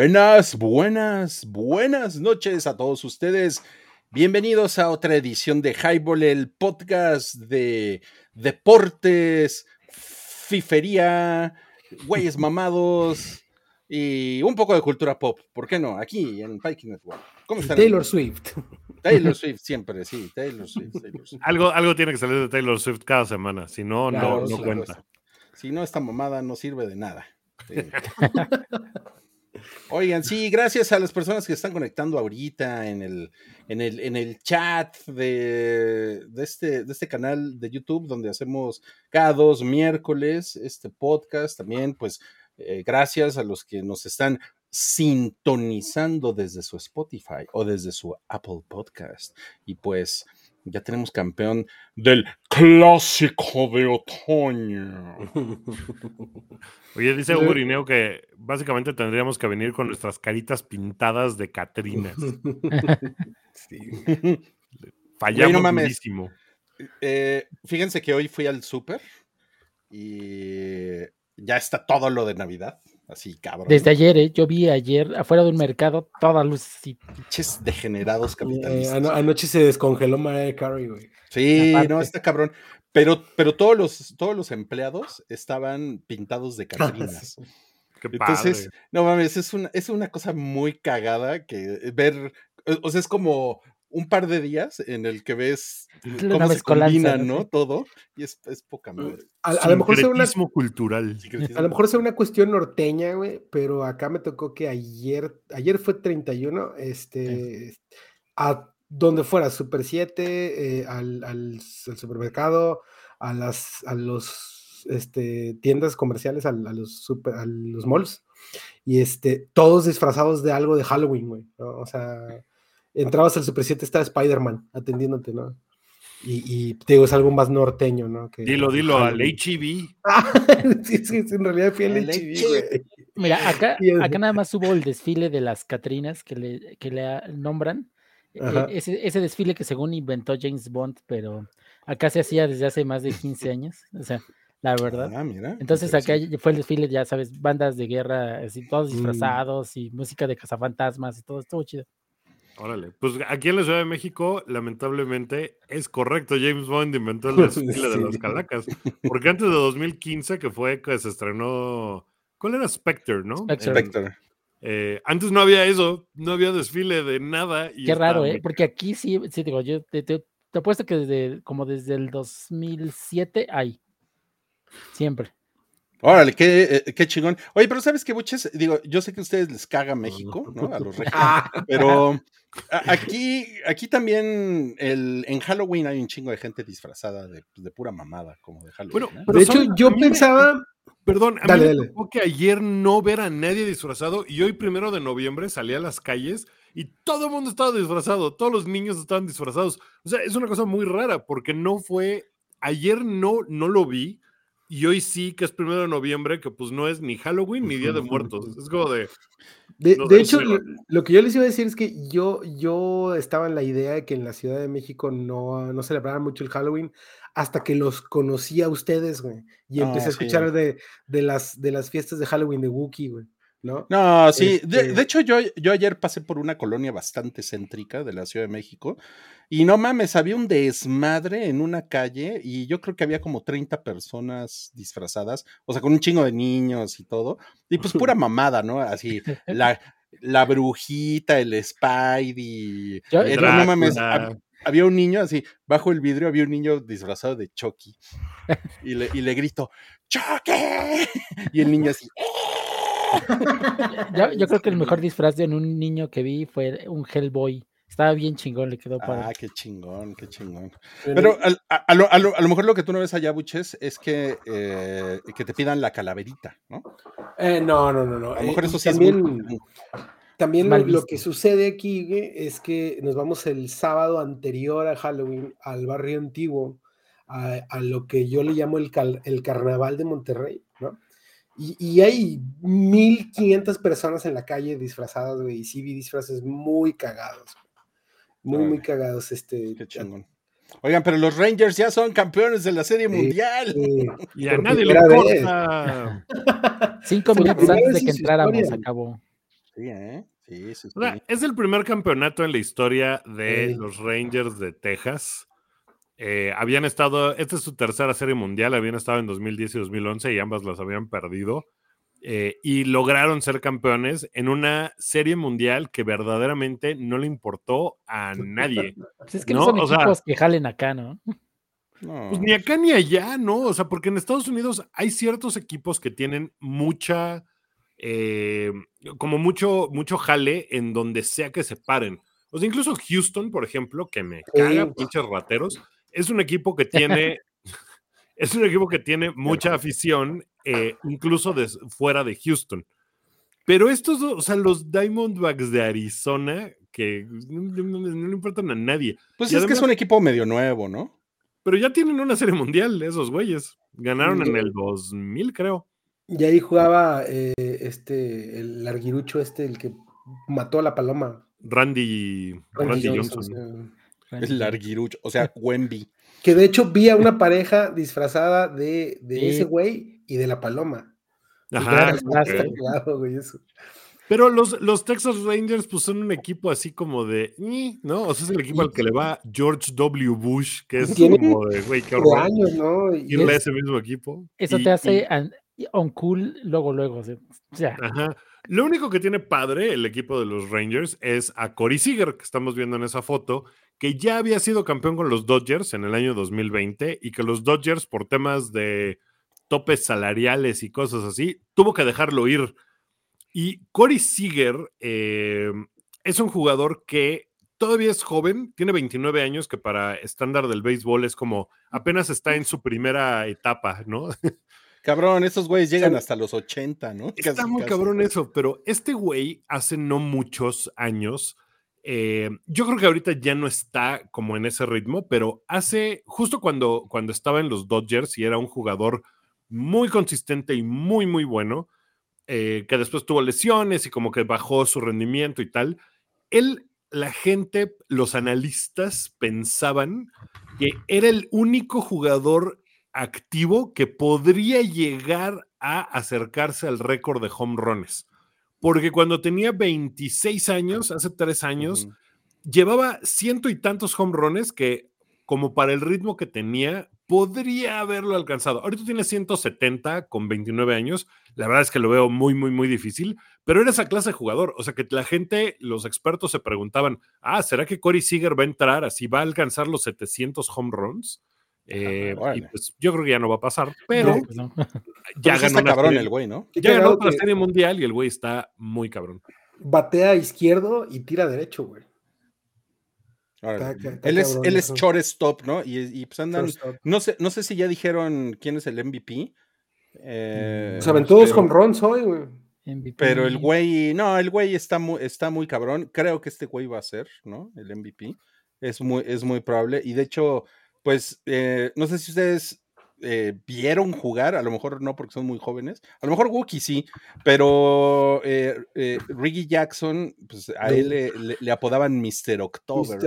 Buenas, buenas, buenas noches a todos ustedes. Bienvenidos a otra edición de Highball, el podcast de deportes, fifería, güeyes mamados y un poco de cultura pop. ¿Por qué no? Aquí en Viking Network. ¿Cómo están? Taylor Swift. Taylor Swift siempre, sí, Taylor Swift. Algo, algo tiene que salir de Taylor Swift cada semana, si no, no, no cuenta. Si no, esta mamada no sirve de nada. Oigan, sí, gracias a las personas que están conectando ahorita en el, en el, en el chat de, de, este, de este canal de YouTube donde hacemos cada dos miércoles este podcast. También, pues, eh, gracias a los que nos están sintonizando desde su Spotify o desde su Apple Podcast. Y pues, ya tenemos campeón del clásico de otoño. Oye, dice Hugo que básicamente tendríamos que venir con nuestras caritas pintadas de Catrinas. sí. Fallamos muchísimo. Eh, fíjense que hoy fui al súper y ya está todo lo de Navidad. Así, cabrón. Desde ayer, ¿eh? yo vi ayer afuera de un mercado todas luces y. Pinches degenerados capitalistas. anoche se descongeló Mariah Carey, güey. Sí, no, está cabrón. Pero, pero todos, los, todos los empleados estaban pintados de Catrinas. Qué Entonces, no mames, es una, es una cosa muy cagada que ver, o sea, es como un par de días en el que ves cómo se combina, ¿no? Todo, y es, es poca madre. A, lo mejor sea una cultural. A lo mejor sea una cuestión norteña, güey, pero acá me tocó que ayer, ayer fue 31, este, a donde fuera, Super 7, eh, al, al, supermercado, a las a los este, tiendas comerciales, a, los super, a los malls, y este, todos disfrazados de algo de Halloween, güey, O sea entrabas al Super 7, está Spider-Man atendiéndote, ¿no? Y, te digo, es algo más norteño, ¿no? dilo, dilo, al HEV. sí, sí, en realidad fui al HEV, Mira, acá, acá nada más hubo el desfile de las Catrinas que le, que le nombran. E, ese, ese, desfile que según inventó James Bond, pero acá se hacía desde hace más de 15 años. O sea, la verdad. Ah, mira, Entonces acá fue el desfile, ya sabes, bandas de guerra, así, todos mm. disfrazados y música de cazafantasmas y todo, estuvo chido. Órale, pues aquí en la Ciudad de México, lamentablemente, es correcto. James Bond inventó el desfile de las calacas. Porque antes de 2015, que fue que se estrenó. ¿Cuál era Spectre, no? Spectre. Eh, antes no había eso, no había desfile de nada. Qué raro, ¿eh? Porque aquí sí, sí digo, yo te, te, apuesto que desde como desde el 2007 hay. Siempre. Órale, qué, eh, qué, chingón. Oye, pero ¿sabes qué, buches? Digo, yo sé que a ustedes les caga México, ¿no? A los regios. pero aquí, aquí también el, en Halloween hay un chingo de gente disfrazada de, de pura mamada, como de Halloween. Bueno, de hecho, yo pensaba. Perdón, a mí me tocó que ayer no ver a nadie disfrazado y hoy, primero de noviembre, salí a las calles y todo el mundo estaba disfrazado, todos los niños estaban disfrazados. O sea, es una cosa muy rara porque no fue. Ayer no, no lo vi y hoy sí, que es primero de noviembre, que pues no es ni Halloween ni Día de Muertos. Es como de. De, hecho, lo, que yo les iba a decir es que yo, yo estaba en la idea de que en la Ciudad de México no, no celebraran mucho el Halloween hasta que los conocí a ustedes, güey. Y empecé a ah, escuchar de, de, las, de las fiestas de Halloween de Wookiee, güey. ¿No? No, sí. De, este hecho, yo, yo ayer pasé por una colonia bastante céntrica de la Ciudad de México y no mames, había un desmadre en una calle y yo creo que había como 30 personas disfrazadas, o sea, con un chingo de niños y todo. Y pues pura mamada, ¿no? Así, la, la brujita, el Spidey. Eh, no mames, había un niño así, bajo el vidrio había un niño disfrazado de Chucky. Y le, y le grito, ¡Chucky! Y el niño así. yo, yo, creo que el mejor disfraz de un niño que vi fue un Hellboy. Estaba bien chingón, le quedó para. Ah, qué chingón, qué chingón. Pero a, lo, a, lo, mejor lo que tú no ves allá, Buches, es que, eh, que te pidan la calaverita, ¿no? Eh, no, no, no, no. A lo mejor eh, eso sí también, es muy... También lo, que sucede aquí es que nos vamos el sábado anterior a Halloween al barrio antiguo, a, a lo que yo le llamo el, el carnaval de Monterrey, ¿no? Y, y, hay 1500 personas en la calle disfrazadas, güey, y sí vi disfraces muy cagados. Muy, muy cagados este. Qué chingón. Oigan, pero los Rangers ya son campeones de la Serie Mundial. y a nadie le importa. Cinco minutos antes de que entráramos, acabó. Sí, ¿eh? Sí, sí, es el primer campeonato en la historia de los Rangers de Texas. Eh, habían estado, esta es su tercera serie mundial, habían estado en 2010 y 2011 y ambas las habían perdido. Eh, y lograron ser campeones en una serie mundial que verdaderamente no le importó a nadie. Pues es que no, son equipos que jalen acá, ¿no? Pues ni acá ni allá, ¿no? O sea, porque en Estados Unidos hay ciertos equipos que tienen mucha, eh, como mucho, mucho jale en donde sea que se paren. O sea, incluso Houston, por ejemplo, que me caga pinches rateros, es un equipo que tiene, es un equipo que tiene mucha afición, eh, incluso fuera de Houston. Pero estos, o sea, los Diamondbacks de Arizona, que no, le importan a nadie. Pues es que es un equipo medio nuevo, ¿no? Pero ya tienen una serie mundial, esos güeyes. Ganaron en el 2000, creo. Y ahí jugaba eh, este, el larguirucho este, el que mató a la paloma. Randy, Randy, Johnson. El larguirucho, o sea, Wemby. Que de hecho vi a una pareja disfrazada de, de ese güey y de la paloma. Ajá. Pero los, los Texas Rangers, pues son un equipo así como de, ¿no? O sea, es el equipo al que le va George W. Bush, que es como de, güey, qué horror. años, ¿no? Y es, ese mismo equipo. Eso te hace on cool luego, luego. O sea. Ajá. Lo único que tiene padre el equipo de los Rangers es a Corey Seager, que estamos viendo en esa foto, que ya había sido campeón con los Dodgers en el año 2020 y que los Dodgers, por temas de topes salariales y cosas así, tuvo que dejarlo ir y Corey Seager eh, es un jugador que todavía es joven, tiene 29 años, que para estándar del béisbol es como apenas está en su primera etapa, ¿no? Cabrón, esos güeyes llegan hasta los 80, ¿no? Está muy cabrón eso, pero este güey hace no muchos años, eh, yo creo que ahorita ya no está como en ese ritmo, pero hace, justo cuando, cuando estaba en los Dodgers y era un jugador muy consistente y muy, muy bueno, eh, que después tuvo lesiones y como que bajó su rendimiento y tal, él, la gente, los analistas pensaban que era el único jugador activo que podría llegar a acercarse al récord de home runs. Porque cuando tenía 26 años, hace tres años, llevaba ciento y tantos home runs que, como para el ritmo que tenía, podría haberlo alcanzado. Ahorita tiene 170 con 29 años. La verdad es que lo veo muy, muy, muy difícil, pero era esa clase de jugador. O sea, que la gente, los expertos se preguntaban, ah, ¿será que Corey Seager va a entrar así, va a alcanzar los 700 home runs? Eh, y pues yo creo que ya no va a pasar, pero pues ya ganó está cabrón el güey, ¿no? Ya ganó la serie mundial y el güey está muy cabrón. Batea izquierdo y tira derecho, güey él, es, él es shortstop, ¿no? Y, pues andan. No sé, no sé si ya dijeron quién es el MVP. Eh, Saben todos con runs hoy, güey. Pero el güey, no, el güey está muy, está muy cabrón. Creo que este güey va a ser, ¿no? El MVP. Es muy, es muy probable. Y de hecho, pues, eh, no sé si ustedes eh, vieron jugar, a lo mejor no porque son muy jóvenes, a lo mejor Wookie sí, pero eh, eh Riggy Jackson, pues a él le, apodaban Mr. October.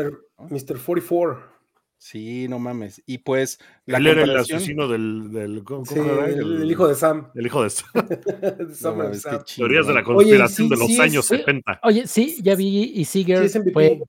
Mr. 44. Sí, no mames. Y pues. La él era el asesino del. del ¿cómo era? El, hijo de Sam. El hijo de Sam. Teorías de la conspiración de los años 70. Oye, sí, ya vi y Seager sí, fue.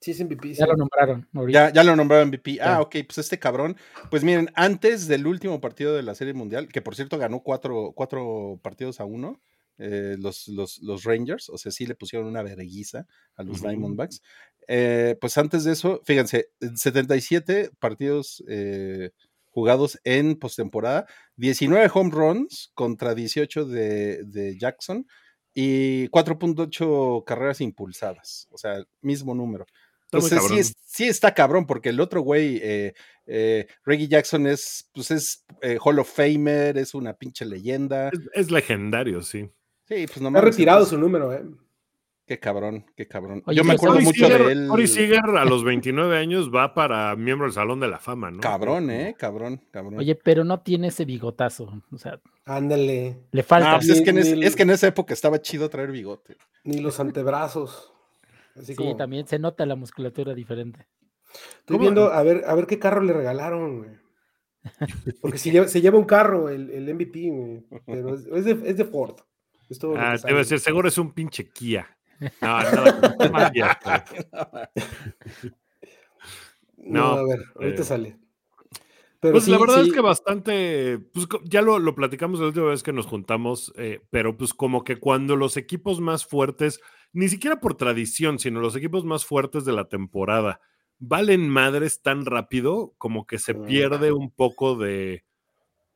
Sí, es MVP. Ya lo nombraron. Ya, ya, lo nombraron MVP. Ah, ok, pues este cabrón. Pues miren, antes del último partido de la Serie Mundial, que por cierto ganó cuatro, cuatro partidos a uno, eh, los, los, Rangers, o sea, sí le pusieron una verguiza a los Diamondbacks. Eh, pues antes de eso, fíjense, 77 partidos eh, jugados en postemporada, 19 home runs contra 18 de, de Jackson y 4.8 carreras impulsadas, o sea, mismo número. Entonces sí, está cabrón, porque el otro güey, eh, eh, Reggie Jackson es, pues es eh, Hall of Famer, es una pinche leyenda. Es, legendario, sí. Sí, pues no Ha retirado su número, eh. Qué cabrón, qué cabrón. Yo me acuerdo mucho de él. Cory Seager a los 29 años va para miembro del Salón de la Fama, ¿no? Cabrón, eh, cabrón, cabrón. Oye, pero no tiene ese bigotazo, o sea. Ándale. Le falta. pues es, que es que en esa época estaba chido traer bigote. Ni los antebrazos sí, también se nota la musculatura diferente. Estoy viendo a ver, a ver qué carro le regalaron, güey. Porque se lleva, se lleva un carro, el, el MVP, güey. Pero es, de, es, de, Ford. ah, te iba a decir, seguro es un pinche Kia. No, nada, no, a ver, ahorita eh, sale. Pero pues la verdad es que bastante, pues ya lo, lo, platicamos la última vez que nos juntamos, eh, pero pues como que cuando los equipos más fuertes, ni siquiera por tradición, sino los equipos más fuertes de la temporada, valen madres tan rápido, como que se pierde un poco de,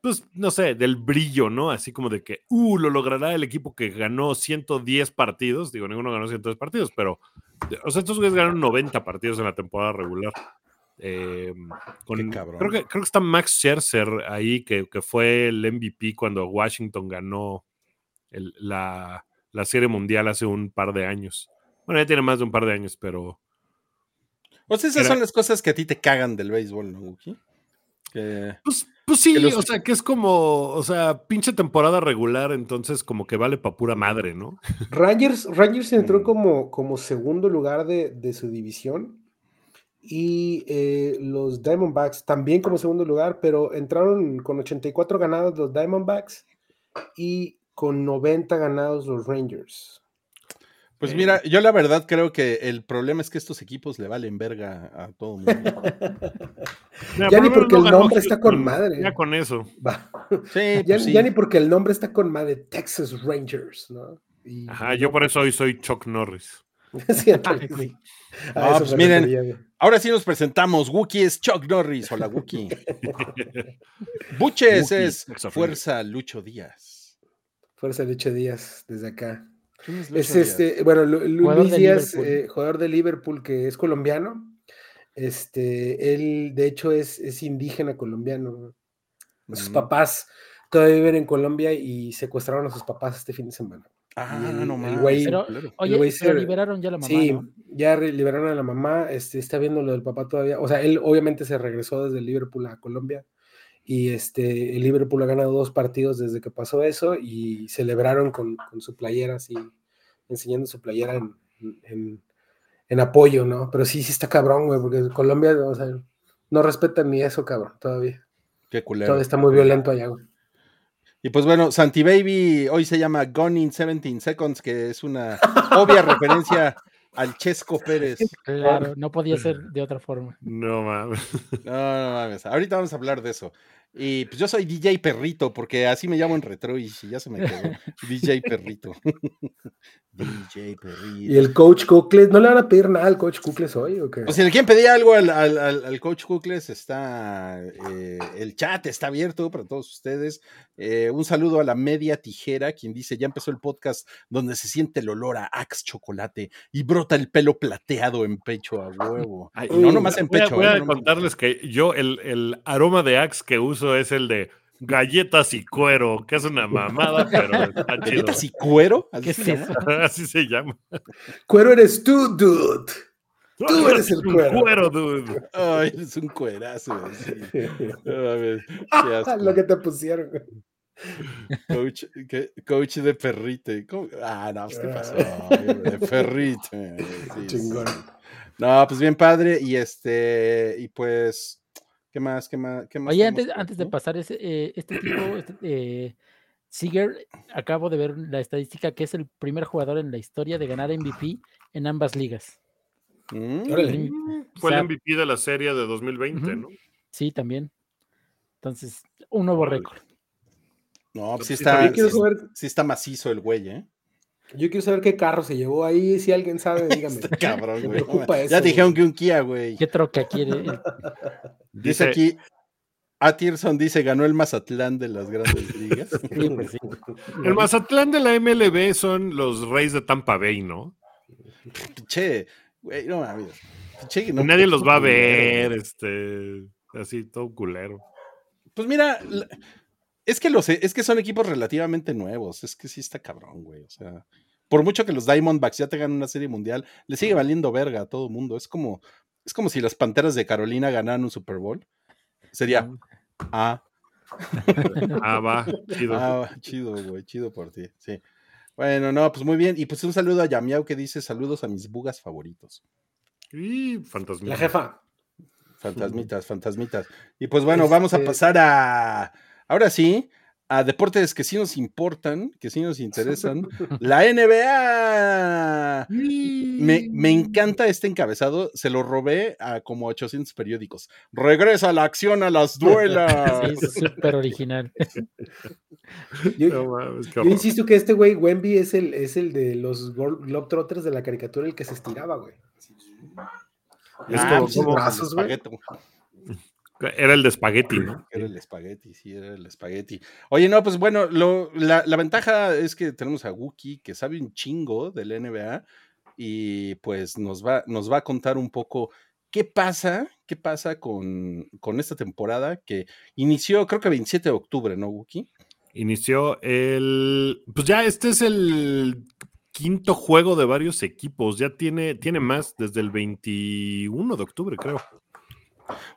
pues no sé, del brillo, ¿no? Así como de que, uh, lo logrará el equipo que ganó 110 partidos, digo, ninguno ganó 110 partidos, pero, o sea, estos güeyes ganaron 90 partidos en la temporada regular. Eh, creo, que, creo que está Max Scherzer ahí, que, fue el MVP cuando Washington ganó la, Serie Mundial hace un par de años. Bueno, ya tiene más de un par de años, pero. O sea, esas son las cosas que a ti te cagan del béisbol, ¿no, pues, pues, sí, o sea, que es como, o sea, pinche temporada regular, entonces como que vale pa' pura madre, ¿no? Rangers, Rangers entró mm. como, como segundo lugar de, de su división y eh, los Diamondbacks también como segundo lugar, pero entraron con 84 ganados los Diamondbacks y con 90 ganados los Rangers. Pues eh, mira, yo la verdad creo que el problema es que estos equipos le valen verga a todo el mundo. ya ni porque el nombre está con madre. Ya con eso. Sí, ya, pues ya, ni porque el nombre está con madre, Texas Rangers, ¿no? Ajá, yo por eso hoy soy Chuck Norris. Ah, pues miren, ahora sí nos presentamos. Wookie es Chuck Norris. Hola, Wookie. Buches es Fuerza Lucho Díaz. Fuerza Lucho Díaz, desde acá. Es, este, bueno, Luis Díaz, eh, jugador de Liverpool que es colombiano. Este, él de hecho es, es indígena colombiano. Sus papás todavía viven en Colombia y secuestraron a sus papás este fin de semana. Ah, no mames. pero, oye, liberaron ya a la mamá. Sí, ya liberaron a la mamá. Este, está viendo lo del papá todavía. O sea, él obviamente se regresó desde Liverpool a Colombia. Y este, el Liverpool ha ganado dos partidos desde que pasó eso. Y celebraron con, su playera, así, enseñando su playera en, en, apoyo, ¿no? Pero sí, sí está cabrón, güey, porque Colombia, o sea, no respetan ni eso, cabrón, todavía. Qué culero. Todavía está muy violento allá, güey. Y pues bueno, Santi Baby hoy se llama Gone in 17 Seconds, que es una obvia referencia al Chesco Pérez. Claro, no podía ser de otra forma. No mames. No, no mames. Ahorita vamos a hablar de eso. Y pues yo soy DJ Perrito, porque así me llamo en retro y ya se me quedó. DJ Perrito. DJ Perrito. ¿Y el coach Cucles? ¿No le van a pedir nada al coach Cucles hoy o qué? Pues si le quieren pedir algo al, al, coach Cucles, está eh, el chat está abierto para todos ustedes. Eh, un saludo a la media tijera, quien dice: Ya empezó el podcast donde se siente el olor a Axe chocolate y brota el pelo plateado en pecho a huevo. no nomás en pecho. Voy a, eh, contarles que yo, el, el aroma de Axe que uso es el de galletas y cuero, que es una mamada, pero ¿Galletas y cuero? ¿Así, se, llama? Así se llama. Cuero eres tú, dude. Tú eres el cuero. cuero dude. Ay, eres un cuerazo. Lo que te pusieron. Coach, coach de perrite. Ah, no, pues, ¿qué pasó? De perrite. Chingón. No, pues bien padre. Y este, y pues ¿Qué más? ¿Qué más? Qué más Oye, antes, antes de pasar ese, eh, este tipo, este, eh, Seager, acabo de ver la estadística que es el primer jugador en la historia de ganar MVP en ambas ligas. Mm. Fue el MVP de la serie de 2020, ¿no? Sí, también. Entonces, un nuevo récord. No, pues sí está, sí está macizo el güey, ¿eh? Yo quiero saber qué carro se llevó ahí. Si alguien sabe, dígame. Este cabrón, güey. ya dijeron que un Kia, güey. ¿Qué troca quiere? dice, aquí, Atirson dice, ganó el Mazatlán de las grandes ligas. Pues el Mazatlán de la MLB son los Reyes de Tampa Bay, ¿no? Che, güey, no mames. Nadie los va a ver, este, así, todo culero. Pues mira, es que, los, es que son equipos relativamente nuevos. Es que sí está cabrón, güey. O sea, por mucho que los Diamondbacks ya tengan una serie mundial, le sigue valiendo verga a todo el mundo. Es como, es como si las Panteras de Carolina ganaran un Super Bowl. Sería, ah. ah, va, chido. Ah, chido, güey, chido por ti, sí. Bueno, no, pues muy bien. Y pues un saludo a Yamiao que dice saludos a mis bugas favoritos. Y fantasmitas. La jefa. Fantasmitas, fantasmitas. Y pues bueno, vamos a este pasar a Ahora sí, a deportes que sí nos importan, que sí nos interesan. la NBA. Me, me, encanta este encabezado. Se lo robé a como 800 periódicos. Regresa la acción a las duelas. Sí, es súper original. Yo, insisto que este güey, Wemby, es el, es el de los Globetrotters de la caricatura, el que se estiraba, güey. Es ah, como, brazos, güey. Era el de espagueti, ¿no? Era el espagueti, sí, era el espagueti. Oye, no, pues bueno, lo, la, la, ventaja es que tenemos a Wookie, que sabe un chingo del NBA, y pues nos va, nos va a contar un poco qué pasa, qué pasa con, con esta temporada que inició, creo que 27 de octubre, ¿no, Wookie? Inició el. Pues ya este es el quinto juego de varios equipos. Ya tiene, tiene más desde el 21 de octubre, creo.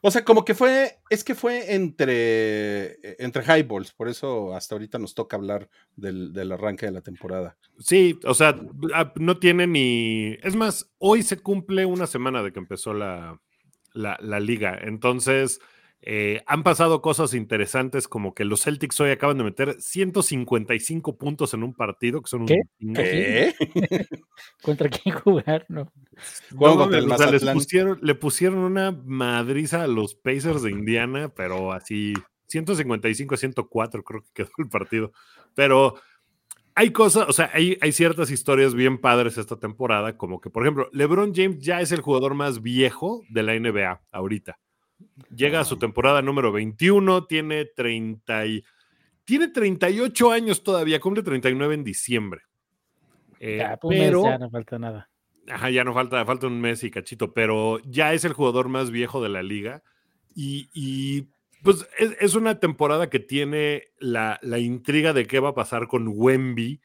O sea, como que fue, es que fue entre, e, entre highballs, por eso hasta ahorita nos toca hablar del, arranque de la temporada. Sí, o sea, ah, no tiene ni. Es más, hoy se cumple una semana de que empezó la, la liga. Entonces, eh, han pasado cosas interesantes como que los Celtics hoy acaban de meter 155 puntos en un partido, que son ¿Qué? un... ¿Qué? ¿Contra quién jugar? No. le pusieron una madriza a los Pacers de Indiana, pero así 155 a 104 creo que quedó el partido. Pero hay cosas, o sea, hay, hay ciertas historias bien padres esta temporada, como que, por ejemplo, LeBron James ya es el jugador más viejo de la NBA ahorita. Llega a su temporada número 21, tiene 30 tiene 38 años todavía, cumple 39 en diciembre. Eh, ya, pues, pero, ya no falta nada. Ajá, ya no falta, falta un mes y cachito, pero ya es el jugador más viejo de la liga. Y, pues es, una temporada que tiene la, la, intriga de qué va a pasar con Wemby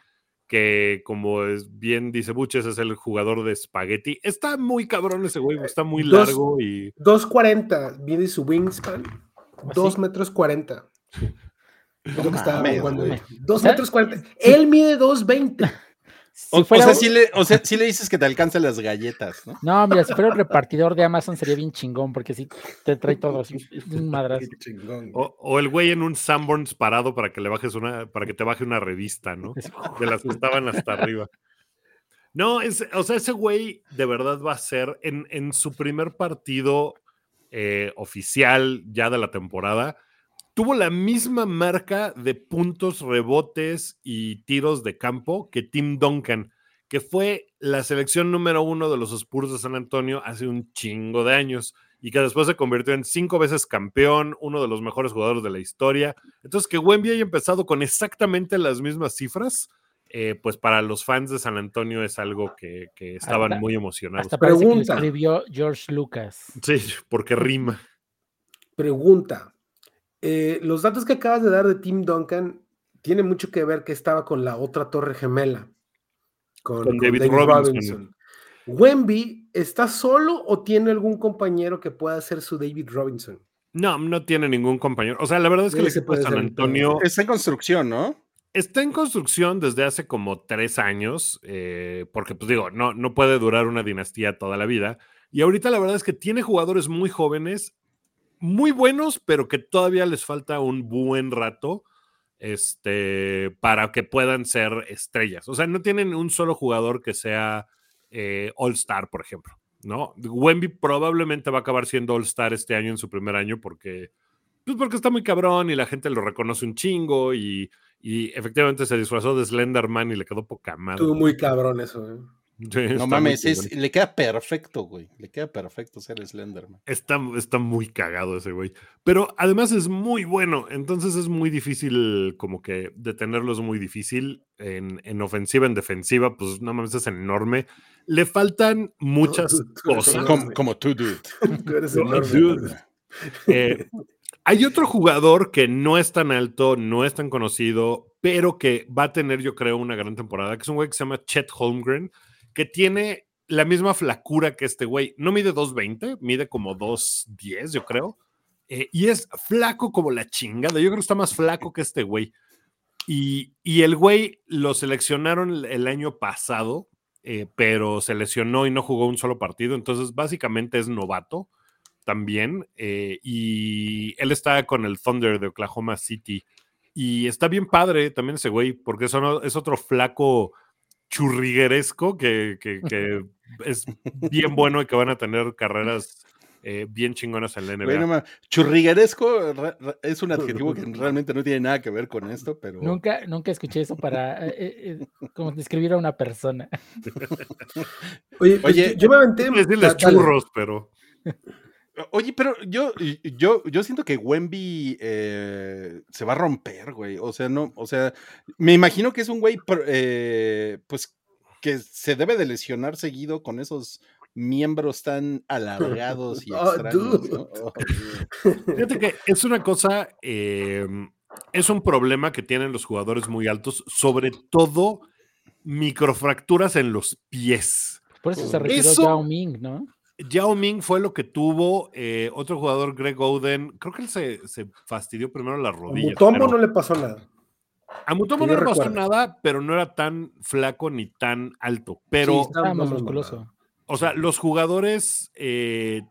que como es bien dice Buches, es el jugador de espagueti. Está muy cabrón ese güey, está muy largo y... 2.40, mide su wingspan, 2 ¿Ah, metros 40. No mames, 2 metros 40. Él mide 2.20. o, sea, si le, o, sea, si le, dices que te alcanzan las galletas, ¿no? No, mira, si fuera el repartidor de Amazon sería bien chingón, porque si te trae todo así, un madrazo. O, o, el güey en un Sanborns parado para que le bajes una, para que te baje una revista, ¿no? De las que estaban hasta arriba. No, es, o sea, ese güey de verdad va a ser en, en su primer partido eh, oficial ya de la temporada tuvo la misma marca de puntos, rebotes y tiros de campo que Tim Duncan, que fue la selección número uno de los Spurs de San Antonio hace un chingo de años y que después se convirtió en cinco veces campeón, uno de los mejores jugadores de la historia. Entonces, que Wemby haya empezado con exactamente las mismas cifras, eh, pues para los fans de San Antonio es algo que, estaban muy emocionados. Hasta Pregunta. escribió George Lucas. Sí, porque rima. Pregunta. Eh, los datos que acabas de dar de Tim Duncan tienen mucho que ver que estaba con la otra torre gemela, con, David, Robinson. ¿Wemby está solo o tiene algún compañero que pueda ser su David Robinson? No, no tiene ningún compañero. O sea, la verdad es que el equipo de San Antonio. Está en construcción, ¿no? Está en construcción desde hace como tres años, eh, porque, pues digo, no, no puede durar una dinastía toda la vida. Y ahorita la verdad es que tiene jugadores muy jóvenes muy buenos, pero que todavía les falta un buen rato este, para que puedan ser estrellas. O sea, no tienen un solo jugador que sea eh, All Star, por ejemplo. ¿no? Wemby probablemente va a acabar siendo All Star este año en su primer año porque, pues porque está muy cabrón y la gente lo reconoce un chingo y, y efectivamente se disfrazó de Slenderman y le quedó poca madre. Estuvo muy cabrón eso, ¿eh? No mames, le queda perfecto, güey. Le queda perfecto ser Slenderman. Está, está muy cagado ese güey. Pero además es muy bueno. Entonces es muy difícil, como que detenerlo es muy difícil. En, ofensiva, en defensiva, pues no mames, es enorme. Le faltan muchas cosas. Como, tú, dude. tú eres enorme. Eh, hay otro jugador que no es tan alto, no es tan conocido, pero que va a tener, yo creo, una gran temporada, que es un güey que se llama Chet Holmgren que tiene la misma flacura que este güey. No mide 2.20, mide como 2.10, yo creo. Eh, y es flaco como la chingada. Yo creo que está más flaco que este güey. Y, el güey lo seleccionaron el año pasado, eh, pero se lesionó y no jugó un solo partido. Entonces, básicamente es novato también. Eh, y él está con el Thunder de Oklahoma City. Y está bien padre también ese güey, porque es otro flaco churrigueresco que, que, es bien bueno y que van a tener carreras eh, bien chingonas en la NBA. Bueno, churrigueresco es un adjetivo que realmente no tiene nada que ver con esto, pero. Nunca, nunca escuché eso para eh, eh, como describir a una persona. Oye, pues, Oye yo me aventé. Decirles churros, pero. Oye, pero yo, yo, yo siento que Wemby se va a romper, güey. O sea, no, o sea, me imagino que es un güey, pues, que se debe de lesionar seguido con esos miembros tan alargados y oh, extraños. Oh, Fíjate que es una cosa, em, es un problema que tienen los jugadores muy altos, sobre todo microfracturas en los pies. Por eso se retiró Yao Ming, ¿no? Yao Ming fue lo que tuvo eh, otro jugador, Greg Oden. Creo que él se, fastidió primero la rodilla. A Mutombo no le pasó nada. A Mutombo no le pasó nada, pero no era tan flaco ni tan alto. Pero estaba más musculoso. O sea, los jugadores eh,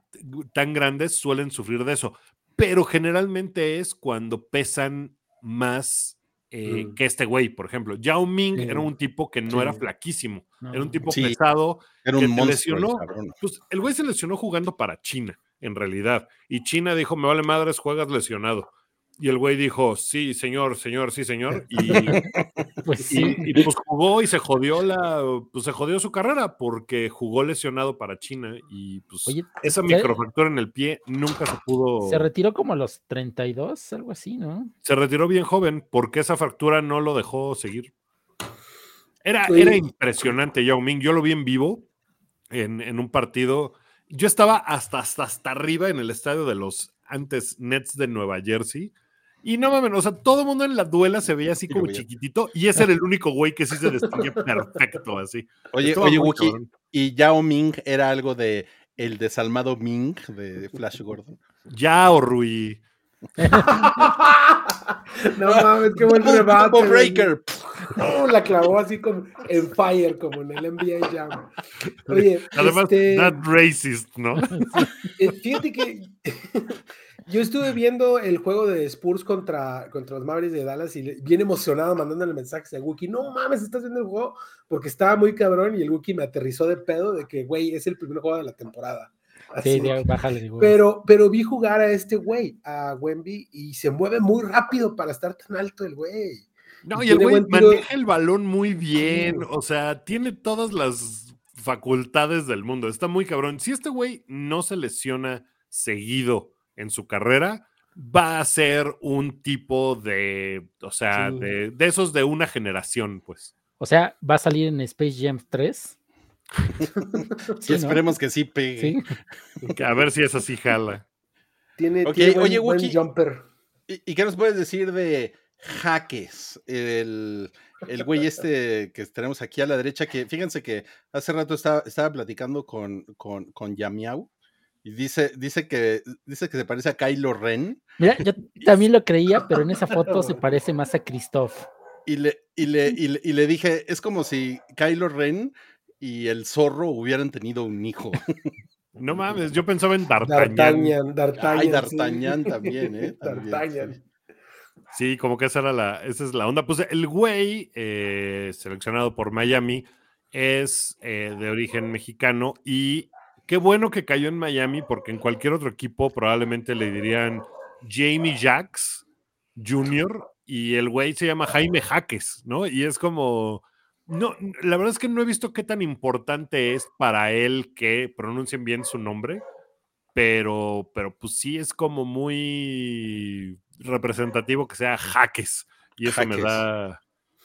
tan grandes suelen sufrir de eso, pero generalmente es cuando pesan más eh, mm. que este güey, por ejemplo. Yao Ming era un tipo que no era flaquísimo, era un tipo pesado. Era un que lesionó. Pues el güey se lesionó jugando para China, en realidad. Y China dijo: Me vale madres, juegas lesionado. Y el güey dijo, sí, señor, señor, sí, señor. Y pues, sí. y, pues jugó y se jodió la, pues se jodió su carrera porque jugó lesionado para China y pues esa microfractura en el pie nunca se pudo. Se retiró como a los 32, algo así, ¿no? Se retiró bien joven porque esa fractura no lo dejó seguir. Era, era impresionante Yao Ming. Yo lo vi en vivo en, en un partido. Yo estaba hasta, hasta, hasta arriba en el estadio de los antes Nets de Nueva Jersey y no mames, o sea, todo el mundo en la duela se veía así como chiquitito y ese era el único güey que sí se distinguía perfecto, así. Oye, oye, Wookie, ¿y Yao Ming era algo de el desalmado Ming de Flash Gordon? Yao Rui. no mames, qué buen remate. Breaker. la clavó así como en fire, como en el NBA Jam. Oye, además, este... that racist, ¿no? Eh, fíjate que yo estuve viendo el juego de Spurs contra, contra los Mavericks de Dallas y bien emocionado mandándole mensajes a Wookie. No mames, estás viendo el juego porque estaba muy cabrón y el Wookie me aterrizó de pedo de que, güey, es el primer juego de la temporada. Sí, bájale, güey. Pero, pero vi jugar a este güey, a Wemby, y se mueve muy rápido para estar tan alto el güey. No, y, el güey maneja el balón muy bien, o sea, tiene todas las facultades del mundo, está muy cabrón. Si este güey no se lesiona seguido en su carrera, va a ser un tipo de, o sea, de, esos de una generación, pues. O sea, va a salir en Space Jam 3. sí, esperemos que sí pegue. a ver si es así jala. Tiene, oye, jumper. ¿y, qué nos puedes decir de Jaques? El, el güey este que tenemos aquí a la derecha, que fíjense que hace rato estaba, estaba platicando con, con, con Yamiau y dice, dice, que, dice que se parece a Kylo Ren. Mira, yo también lo creía, pero en esa foto se parece más a Christoph. Y le, y le, y le, dije, es como si Kylo Ren y el zorro hubieran tenido un hijo. No mames, yo pensaba en D'Artagnan. D'Artagnan, Ay, D'Artagnan también, ¿eh? D'Artagnan. Sí. como que esa era la, esa es la onda. Pues el güey, eh, seleccionado por Miami, es eh, de origen mexicano y Qué bueno que cayó en Miami, porque en cualquier otro equipo probablemente le dirían Jamie Jacks Jr. y el güey se llama Jaime Jaques, ¿no? Y es como. No, la verdad es que no he visto qué tan importante es para él que pronuncien bien su nombre, pero, pero pues sí es como muy representativo que sea Jaques. Y eso me da.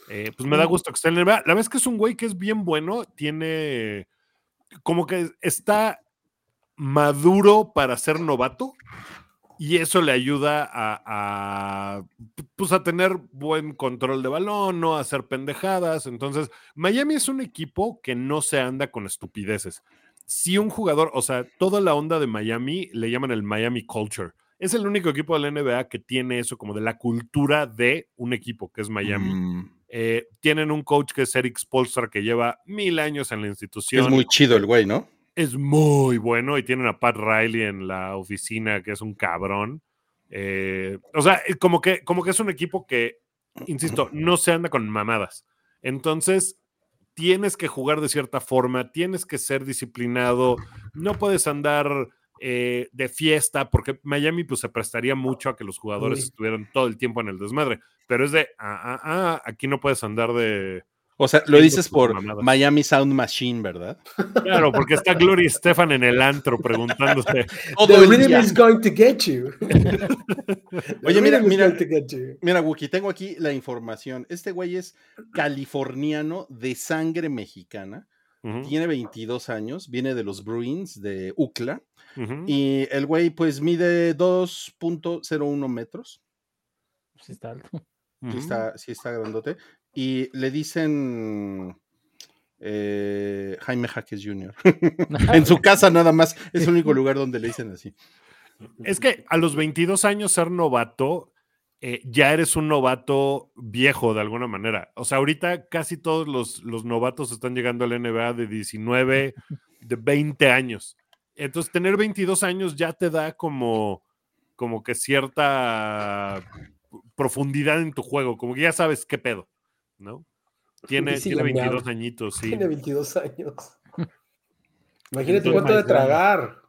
Eh, pues me da gusto que esté en el. La verdad es que es un güey que es bien bueno, tiene como que está maduro para ser novato y eso le ayuda a, pues a tener buen control de balón, no a hacer pendejadas. Entonces, Miami es un equipo que no se anda con estupideces. Si un jugador, o sea, toda la onda de Miami le llaman el Miami Culture. Es el único equipo de la NBA que tiene eso como de la cultura de un equipo, que es Miami. Mm. Eh, tienen un coach que es Eric Spolstra, que lleva mil años en la institución. Es muy chido el güey, ¿no? Es muy bueno y tienen a Pat Riley en la oficina, que es un cabrón. Eh, o sea, como que, como que es un equipo que insisto, no se anda con mamadas. Entonces, tienes que jugar de cierta forma, tienes que ser disciplinado, no puedes andar eh, de fiesta, porque Miami pues se prestaría mucho a que los jugadores estuvieran todo el tiempo en el desmadre, pero es de, ah, ah, ah, aquí no puedes andar de, o sea, lo dices por Miami Sound Machine, ¿verdad? Claro, porque está Gloria Estefan en el antro preguntándose. The rhythm is going to get you. Oye, mira, mira, mira, Wookie, tengo aquí la información. Este güey es californiano de sangre mexicana. Tiene 22 años, viene de los Bruins de UCLA. Y el güey, pues, mide 2.01 metros. Sí está alto. Sí está, sí está grandote y le dicen eh, Jaime Jaques Jr. en su casa nada más, es el único lugar donde le dicen así. Es que a los 22 años ser novato, eh, ya eres un novato viejo de alguna manera. O sea, ahorita casi todos los, los novatos están llegando a la NBA de 19, de 20 años. Entonces, tener 22 años ya te da como, como que cierta profundidad en tu juego, como que ya sabes qué pedo. ¿no? Tiene, tiene 22 añitos, sí. Tiene 22 años. Imagínate cuánto de tragar.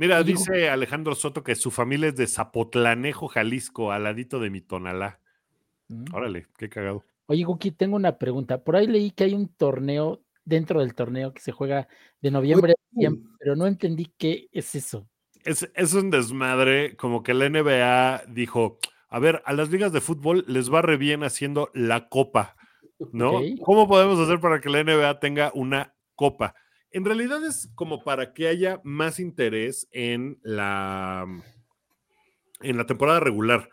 Mira, dice Alejandro Soto que su familia es de Zapotlanejo, Jalisco, al ladito de mi tonalá. Mm. Órale, qué cagado. Oye, Guki, tengo una pregunta. Por ahí leí que hay un torneo dentro del torneo que se juega de noviembre a pero no entendí qué es eso. Es, es un desmadre, como que la NBA dijo, a ver, a las ligas de fútbol les va re bien haciendo la copa, ¿no? ¿Cómo podemos hacer para que la NBA tenga una copa? En realidad es como para que haya más interés en la, en la temporada regular,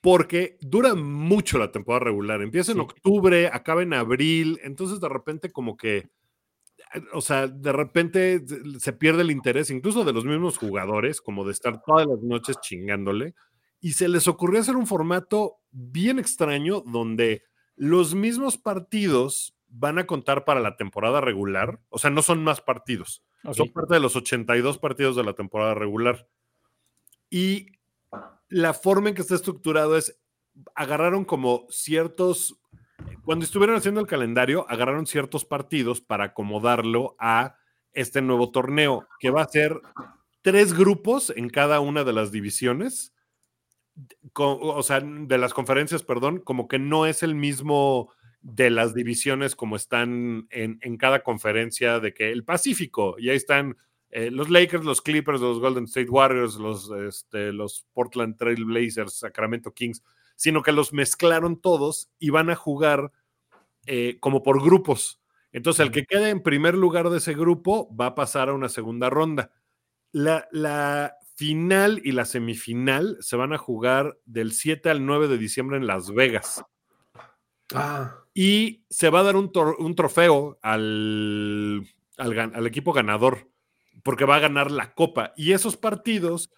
porque dura mucho la temporada regular. Empieza en octubre, acaba en abril, entonces de repente como que, o sea, de repente se pierde el interés incluso de los mismos jugadores, como de estar todas las noches chingándole y se les ocurrió hacer un formato bien extraño donde los mismos partidos van a contar para la temporada regular, o sea, no son más partidos, son parte de los 82 partidos de la temporada regular. Y la forma en que está estructurado es, agarraron como ciertos, cuando estuvieron haciendo el calendario, agarraron ciertos partidos para acomodarlo a este nuevo torneo, que va a ser tres grupos en cada una de las divisiones o sea, de las conferencias, perdón, como que no es el mismo de las divisiones como están en, cada conferencia de que el Pacífico, y ahí están eh, los Lakers, los Clippers, los Golden State Warriors, los, este, los Portland Trail Blazers, Sacramento Kings, sino que los mezclaron todos y van a jugar eh, como por grupos. Entonces, el que quede en primer lugar de ese grupo va a pasar a una segunda ronda. La, la, final y la semifinal se van a jugar del 7 al 9 de diciembre en Las Vegas. Ah. Y se va a dar un, trofeo al, al, equipo ganador, porque va a ganar la copa. Y esos partidos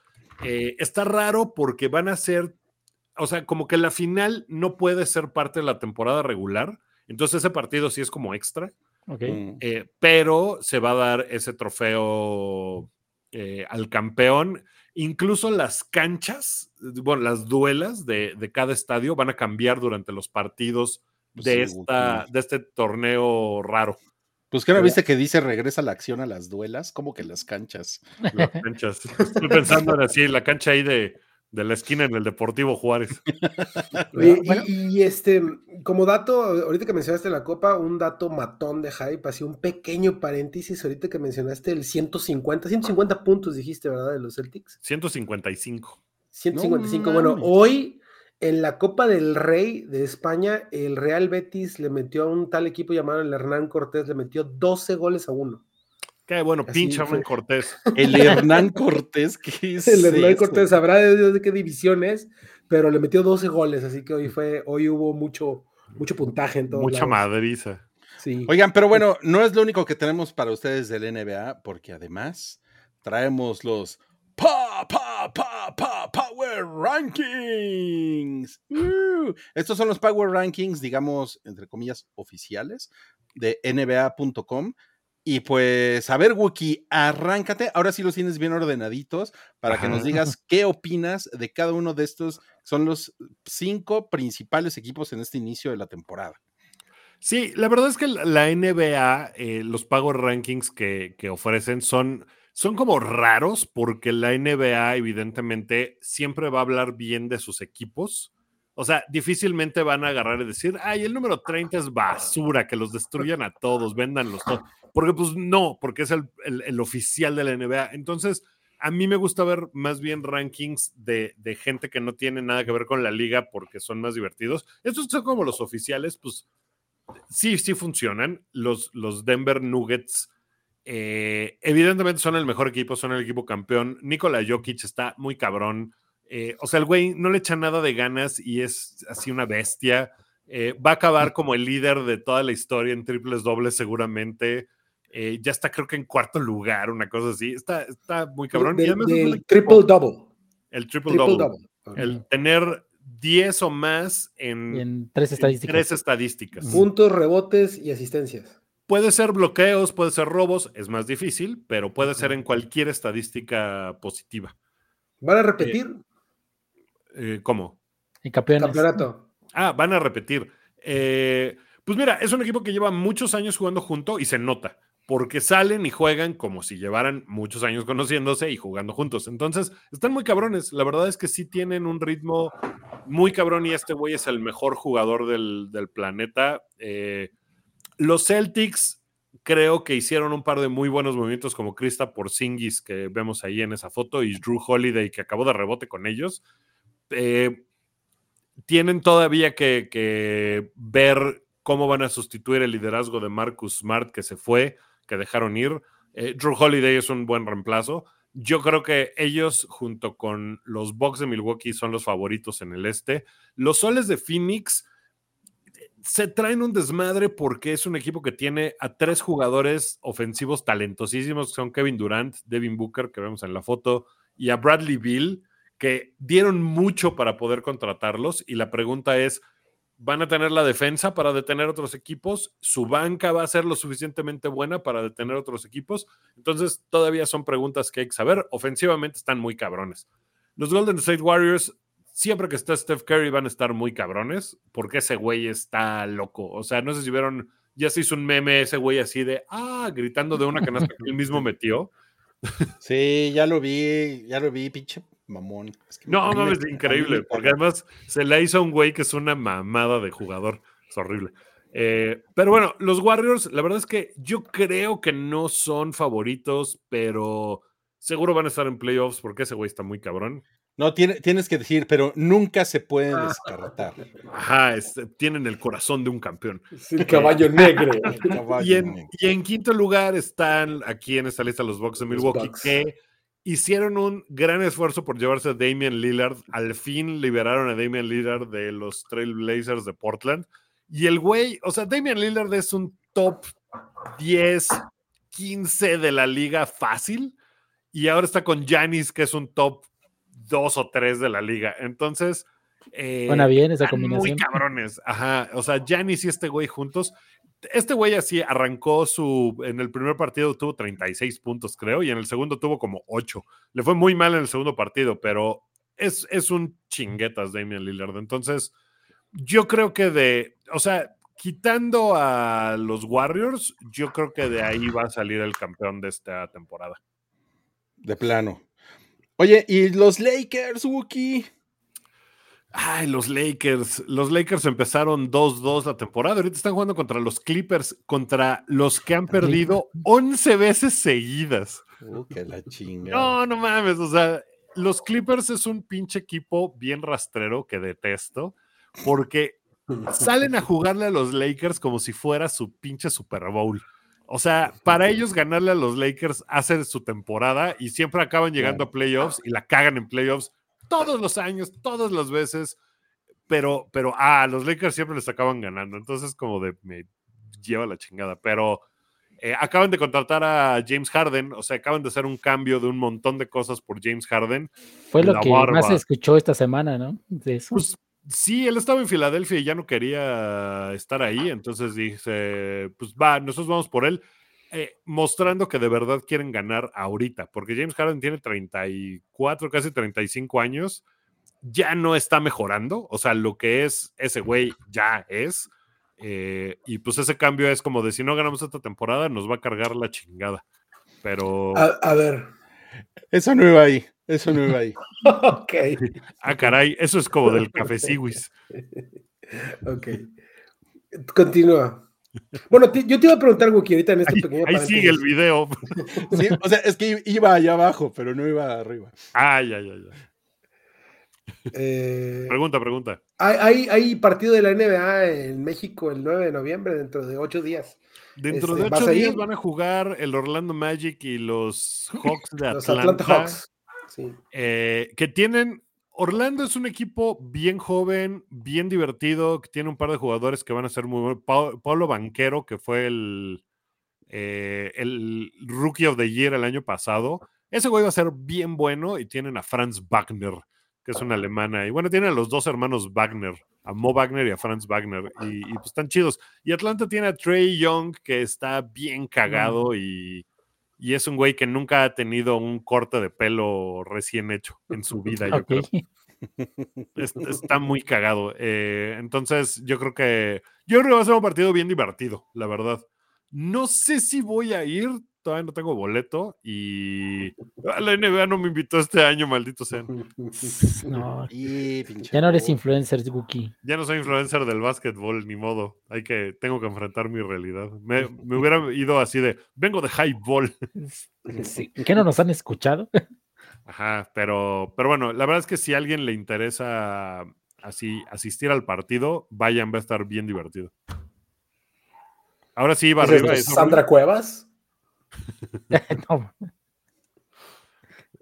eh, está raro porque van a ser, o sea, como que la final no puede ser parte de la temporada regular. Entonces ese partido sí es como extra. Mm. Eh, pero se va a dar ese trofeo eh, al campeón. Incluso las canchas, bueno, las duelas de, cada estadio van a cambiar durante los partidos pues de, esta, de este torneo raro. Pues que no viste que dice regresa la acción a las duelas, como que las canchas. Las canchas. Estoy pensando en así, la cancha ahí de, de la esquina en el Deportivo Juárez. y, este, como dato, ahorita que mencionaste la Copa, un dato matón de hype, así un pequeño paréntesis, ahorita que mencionaste el 150, 150 puntos dijiste, ¿verdad? De los Celtics. 155. 155, bueno, hoy en la Copa del Rey de España, el Real Betis le metió a un tal equipo llamado el Hernán Cortés, le metió 12 goles a uno. Qué bueno, pinche Hernán Cortés. El Hernán Cortés, ¿qué es El Hernán Cortés, sabrá de, qué división es, pero le metió 12 goles, así que hoy fue, hoy hubo mucho, mucho puntaje en todo. Mucha madriza. Sí. Oigan, pero bueno, no es lo único que tenemos para ustedes del NBA, porque además traemos los pa, pa, pa, pa, Power Rankings. Uh, estos son los Power Rankings, digamos, entre comillas, oficiales de NBA.com Y pues, a ver, Wookie, arráncate. Ahora sí los tienes bien ordenaditos para que nos digas qué opinas de cada uno de estos. Son los cinco principales equipos en este inicio de la temporada. Sí, la verdad es que la NBA, eh, los pagos rankings que, que ofrecen son, son como raros porque la NBA evidentemente siempre va a hablar bien de sus equipos o sea, difícilmente van a agarrar y decir, ay, el número 30 es basura, que los destruyan a todos, véndanlos todos. Porque pues no, porque es el, oficial de la NBA. Entonces, a mí me gusta ver más bien rankings de, gente que no tiene nada que ver con la liga porque son más divertidos. Estos son como los oficiales, pues sí, sí funcionan. Los, los Denver Nuggets, eh, evidentemente son el mejor equipo, son el equipo campeón. Nikola Jokic está muy cabrón. Eh, o sea, el güey no le echa nada de ganas y es así una bestia. Eh, va a acabar como el líder de toda la historia en triples dobles seguramente. Eh, ya está creo que en cuarto lugar, una cosa así. Está, está muy cabrón. el triple double. El triple, double. El tener 10 o más en, tres estadísticas. estadísticas. Puntos, rebotes y asistencias. Puede ser bloqueos, puede ser robos, es más difícil, pero puede ser en cualquier estadística positiva. ¿Van a repetir? Eh, ¿Cómo? El campeonato. Ah, van a repetir. Eh, pues mira, es un equipo que lleva muchos años jugando junto y se nota, porque salen y juegan como si llevaran muchos años conociéndose y jugando juntos. Entonces, están muy cabrones. La verdad es que sí tienen un ritmo muy cabrón y este güey es el mejor jugador del, planeta. Eh, los Celtics creo que hicieron un par de muy buenos movimientos como Krista Porzingis que vemos ahí en esa foto y Drew Holiday que acabó de rebote con ellos. Eh, tienen todavía que, ver cómo van a sustituir el liderazgo de Marcus Smart que se fue, que dejaron ir. Eh, Drew Holiday es un buen reemplazo. Yo creo que ellos, junto con los Bucks de Milwaukee, son los favoritos en el este. Los Soles de Phoenix se traen un desmadre porque es un equipo que tiene a tres jugadores ofensivos talentosísimos, que son Kevin Durant, Devin Booker, que vemos en la foto, y a Bradley Bill que dieron mucho para poder contratarlos y la pregunta es, ¿van a tener la defensa para detener otros equipos? ¿Su banca va a ser lo suficientemente buena para detener otros equipos? Entonces, todavía son preguntas que hay que saber. Ofensivamente están muy cabrones. Los Golden State Warriors, siempre que está Steph Curry, van a estar muy cabrones porque ese güey está loco. O sea, no sé si vieron, ya se hizo un meme ese güey así de, ah, gritando de una canasta que él mismo metió. Sí, ya lo vi, ya lo vi, pinche mamón. no, no, es increíble, porque además se le hizo a un güey que es una mamada de jugador. Es horrible. Eh, pero bueno, los Warriors, la verdad es que yo creo que no son favoritos, pero seguro van a estar en playoffs porque ese güey está muy cabrón. No, tiene, tienes que decir, pero nunca se puede ah. descartar. Ajá, tienen el corazón de un campeón. el caballo negro. y, en, quinto lugar están aquí en esta lista los Bucks de Milwaukee, que hicieron un gran esfuerzo por llevarse a Damian Lillard. Al fin liberaron a Damian Lillard de los Trailblazers de Portland. Y el güey, o sea, Damian Lillard es un top 10, 15 de la liga fácil. Y ahora está con Janis, que es un top 2 o 3 de la liga. Entonces. Eh, Suena bien esa combinación. Muy cabrones. Ajá. O sea, Janis y este güey juntos este güey así arrancó su. En el primer partido tuvo 36 puntos, creo, y en el segundo tuvo como 8. Le fue muy mal en el segundo partido, pero es, es un chinguetas Damian Lillard. Entonces, yo creo que de. O sea, quitando a los Warriors, yo creo que de ahí va a salir el campeón de esta temporada. De plano. Oye, ¿y los Lakers, Wookie? Ay, los Lakers. Los Lakers empezaron 2-2 la temporada. Ahorita están jugando contra los Clippers, contra los que han perdido 11 veces seguidas. Uh, que la chinga. No, no mames. O sea, los Clippers es un pinche equipo bien rastrero que detesto, porque salen a jugarle a los Lakers como si fuera su pinche Super Bowl. O sea, para ellos ganarle a los Lakers hace su temporada y siempre acaban llegando a playoffs y la cagan en playoffs todos los años, todas las veces, pero, pero, ah, los Lakers siempre les acaban ganando, entonces como de, me lleva la chingada, pero eh, acaban de contratar a James Harden, o sea, acaban de hacer un cambio de un montón de cosas por James Harden. Fue lo que más se escuchó esta semana, ¿no? Pues sí, él estaba en Filadelfia y ya no quería estar ahí, entonces dice, pues va, nosotros vamos por él. eh, mostrando que de verdad quieren ganar ahorita, porque James Harden tiene 34, casi 35 años, ya no está mejorando, o sea, lo que es ese güey ya es, eh, y pues ese cambio es como de si no ganamos esta temporada, nos va a cargar la chingada. Pero. A, ver. Eso no iba ahí. Eso no iba ahí. ok. Ah, caray, eso es como del café Siwis. ok. Continúa. Bueno, yo te iba a preguntar algo que ahorita en este pequeño Ahí sigue el video. Sí, o sea, es que iba allá abajo, pero no iba arriba. Ay, ay, ay. Eh, pregunta, pregunta. Hay, hay, partido de la NBA en México el 9 de noviembre, dentro de ocho días. Dentro de este, ocho días van a jugar el Orlando Magic y los Hawks de Atlanta. los Atlanta Hawks. Eh, que tienen. Orlando es un equipo bien joven, bien divertido, que tiene un par de jugadores que van a ser muy buenos. Pablo Banquero, que fue el, eh, el Rookie of the Year el año pasado. Ese güey va a ser bien bueno y tienen a Franz Wagner, que es una alemana. Y bueno, tiene a los dos hermanos Wagner, a Mo Wagner y a Franz Wagner. Y, pues están chidos. Y Atlanta tiene a Trey Young, que está bien cagado y, y, es un güey que nunca ha tenido un corte de pelo recién hecho en su vida, yo creo. Está muy cagado. Eh, entonces, yo creo que. Yo creo que va a ser un partido bien divertido, la verdad. No sé si voy a ir, todavía no tengo boleto y la NBA no me invitó este año, maldito sea. No, ya no eres influencer, Wookie. Ya no soy influencer del básquetbol, ni modo. Hay que, tengo que enfrentar mi realidad. Me, hubiera ido así de, vengo de highball. Sí. ¿Qué no nos han escuchado? Ajá, pero, pero bueno, la verdad es que si a alguien le interesa así asistir al partido, vayan, va a estar bien divertido. Ahora sí va arriba. ¿Sandra Cuevas? No.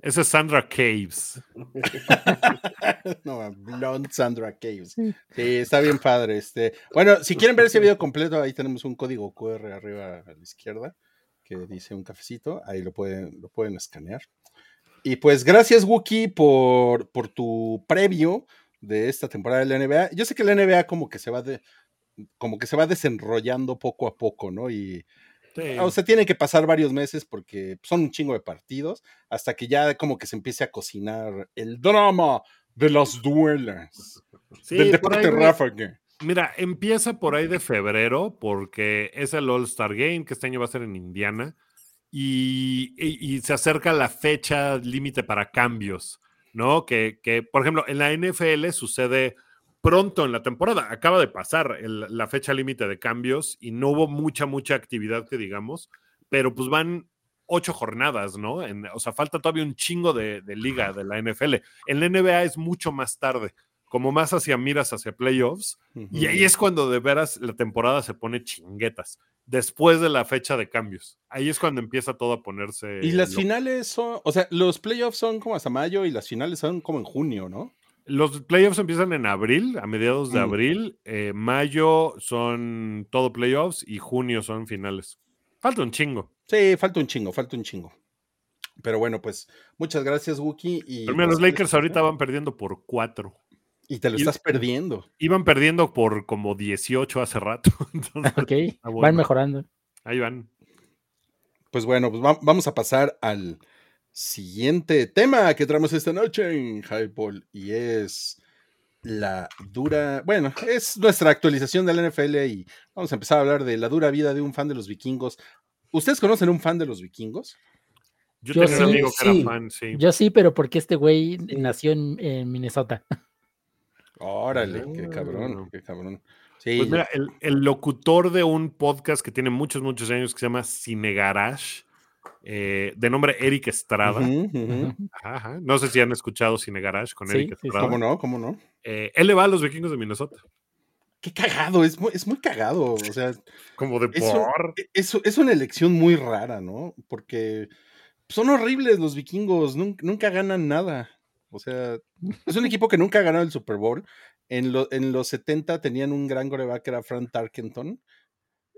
Esa es Sandra Caves. no, Blonde Sandra Caves. Sí, está bien padre. Este. Bueno, si quieren ver ese video completo, ahí tenemos un código QR arriba a la izquierda que dice un cafecito. Ahí lo pueden, lo pueden escanear. Y pues gracias, Wookie, por, por tu previo de esta temporada de la NBA. Yo sé que la NBA como que se va de, como que se va desenrollando poco a poco, ¿no? Y o sea, tiene que pasar varios meses porque son un chingo de partidos hasta que ya como que se empiece a cocinar el drama de los duelos. del deporte ráfaga. Mira, empieza por ahí de febrero porque es el All-Star Game que este año va a ser en Indiana y, y, se acerca la fecha límite para cambios, ¿no? Que, que, por ejemplo, en la NFL sucede pronto en la temporada. Acaba de pasar la fecha límite de cambios y no hubo mucha, mucha actividad que digamos, pero pues van ocho jornadas, ¿no? o sea, falta todavía un chingo de, liga de la NFL. En la NBA es mucho más tarde, como más hacia miras hacia playoffs, y ahí es cuando de veras la temporada se pone chinguetas, después de la fecha de cambios. Ahí es cuando empieza todo a ponerse... Y las finales son, o sea, los playoffs son como hasta mayo y las finales son como en junio, ¿no? Los playoffs empiezan en abril, a mediados de mm. abril. Eh, mayo son todo playoffs y junio son finales. Falta un chingo. Sí, falta un chingo, falta un chingo. Pero bueno, pues muchas gracias, Wookie. Y Pero mira, los pues, Lakers ahorita van perdiendo por cuatro. Y te lo estás perdiendo. Iban perdiendo por como 18 hace rato. ok, van mejorando. Ahí van. Pues bueno, pues vamos a pasar al siguiente tema que traemos esta noche en Highball y es la dura, bueno, es nuestra actualización de la NFL y vamos a empezar a hablar de la dura vida de un fan de los vikingos. ¿Ustedes conocen un fan de los vikingos? Yo, tengo un amigo que era fan, sí. Yo sí, pero porque este güey nació en, Minnesota. Órale, qué cabrón, qué cabrón. Pues mira, el, el, locutor de un podcast que tiene muchos, muchos años que se llama Cine Garage eh, de nombre Eric Estrada. No sé si han escuchado Cine Garage con Eric Estrada. ¿Cómo no? ¿Cómo no? Eh, él le va a los vikingos de Minnesota. Qué cagado, es muy, es muy cagado. O sea, como de por. Es, es, una elección muy rara, ¿no? Porque son horribles los vikingos, nunca, ganan nada. O sea, es un equipo que nunca ha ganado el Super Bowl. En, en los 70 tenían un gran coreback que era Frank Tarkenton,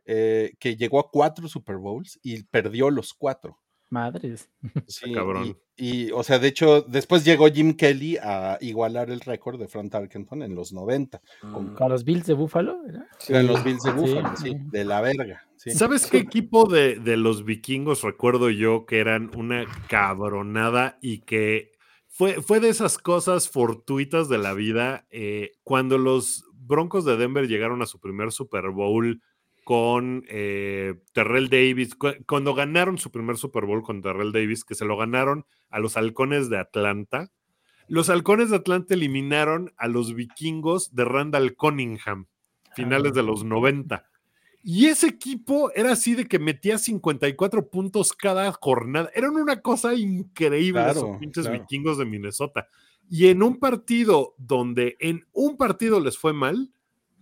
eh, que llegó a cuatro Super Bowls y perdió los cuatro. Madres. Sí, cabrón. Y, o sea, de hecho, después llegó Jim Kelly a igualar el récord de Frank Tarkenton en los 90. Con, los Bills de Buffalo. Eran los Bills de Buffalo, sí, de la verga. ¿Sabes qué equipo de, de, los vikingos recuerdo yo que eran una cabronada y que fue, fue de esas cosas fortuitas de la vida? Eh, cuando los Broncos de Denver llegaron a su primer Super Bowl con eh, Terrell Davis, cuando ganaron su primer Super Bowl con Terrell Davis, que se lo ganaron a los halcones de Atlanta. Los halcones de Atlanta eliminaron a los vikingos de Randall Cunningham, finales de los 90. Y ese equipo era así de que metía 54 puntos cada jornada. Eran una cosa increíble esos pinches vikingos de Minnesota. Y en un partido donde en un partido les fue mal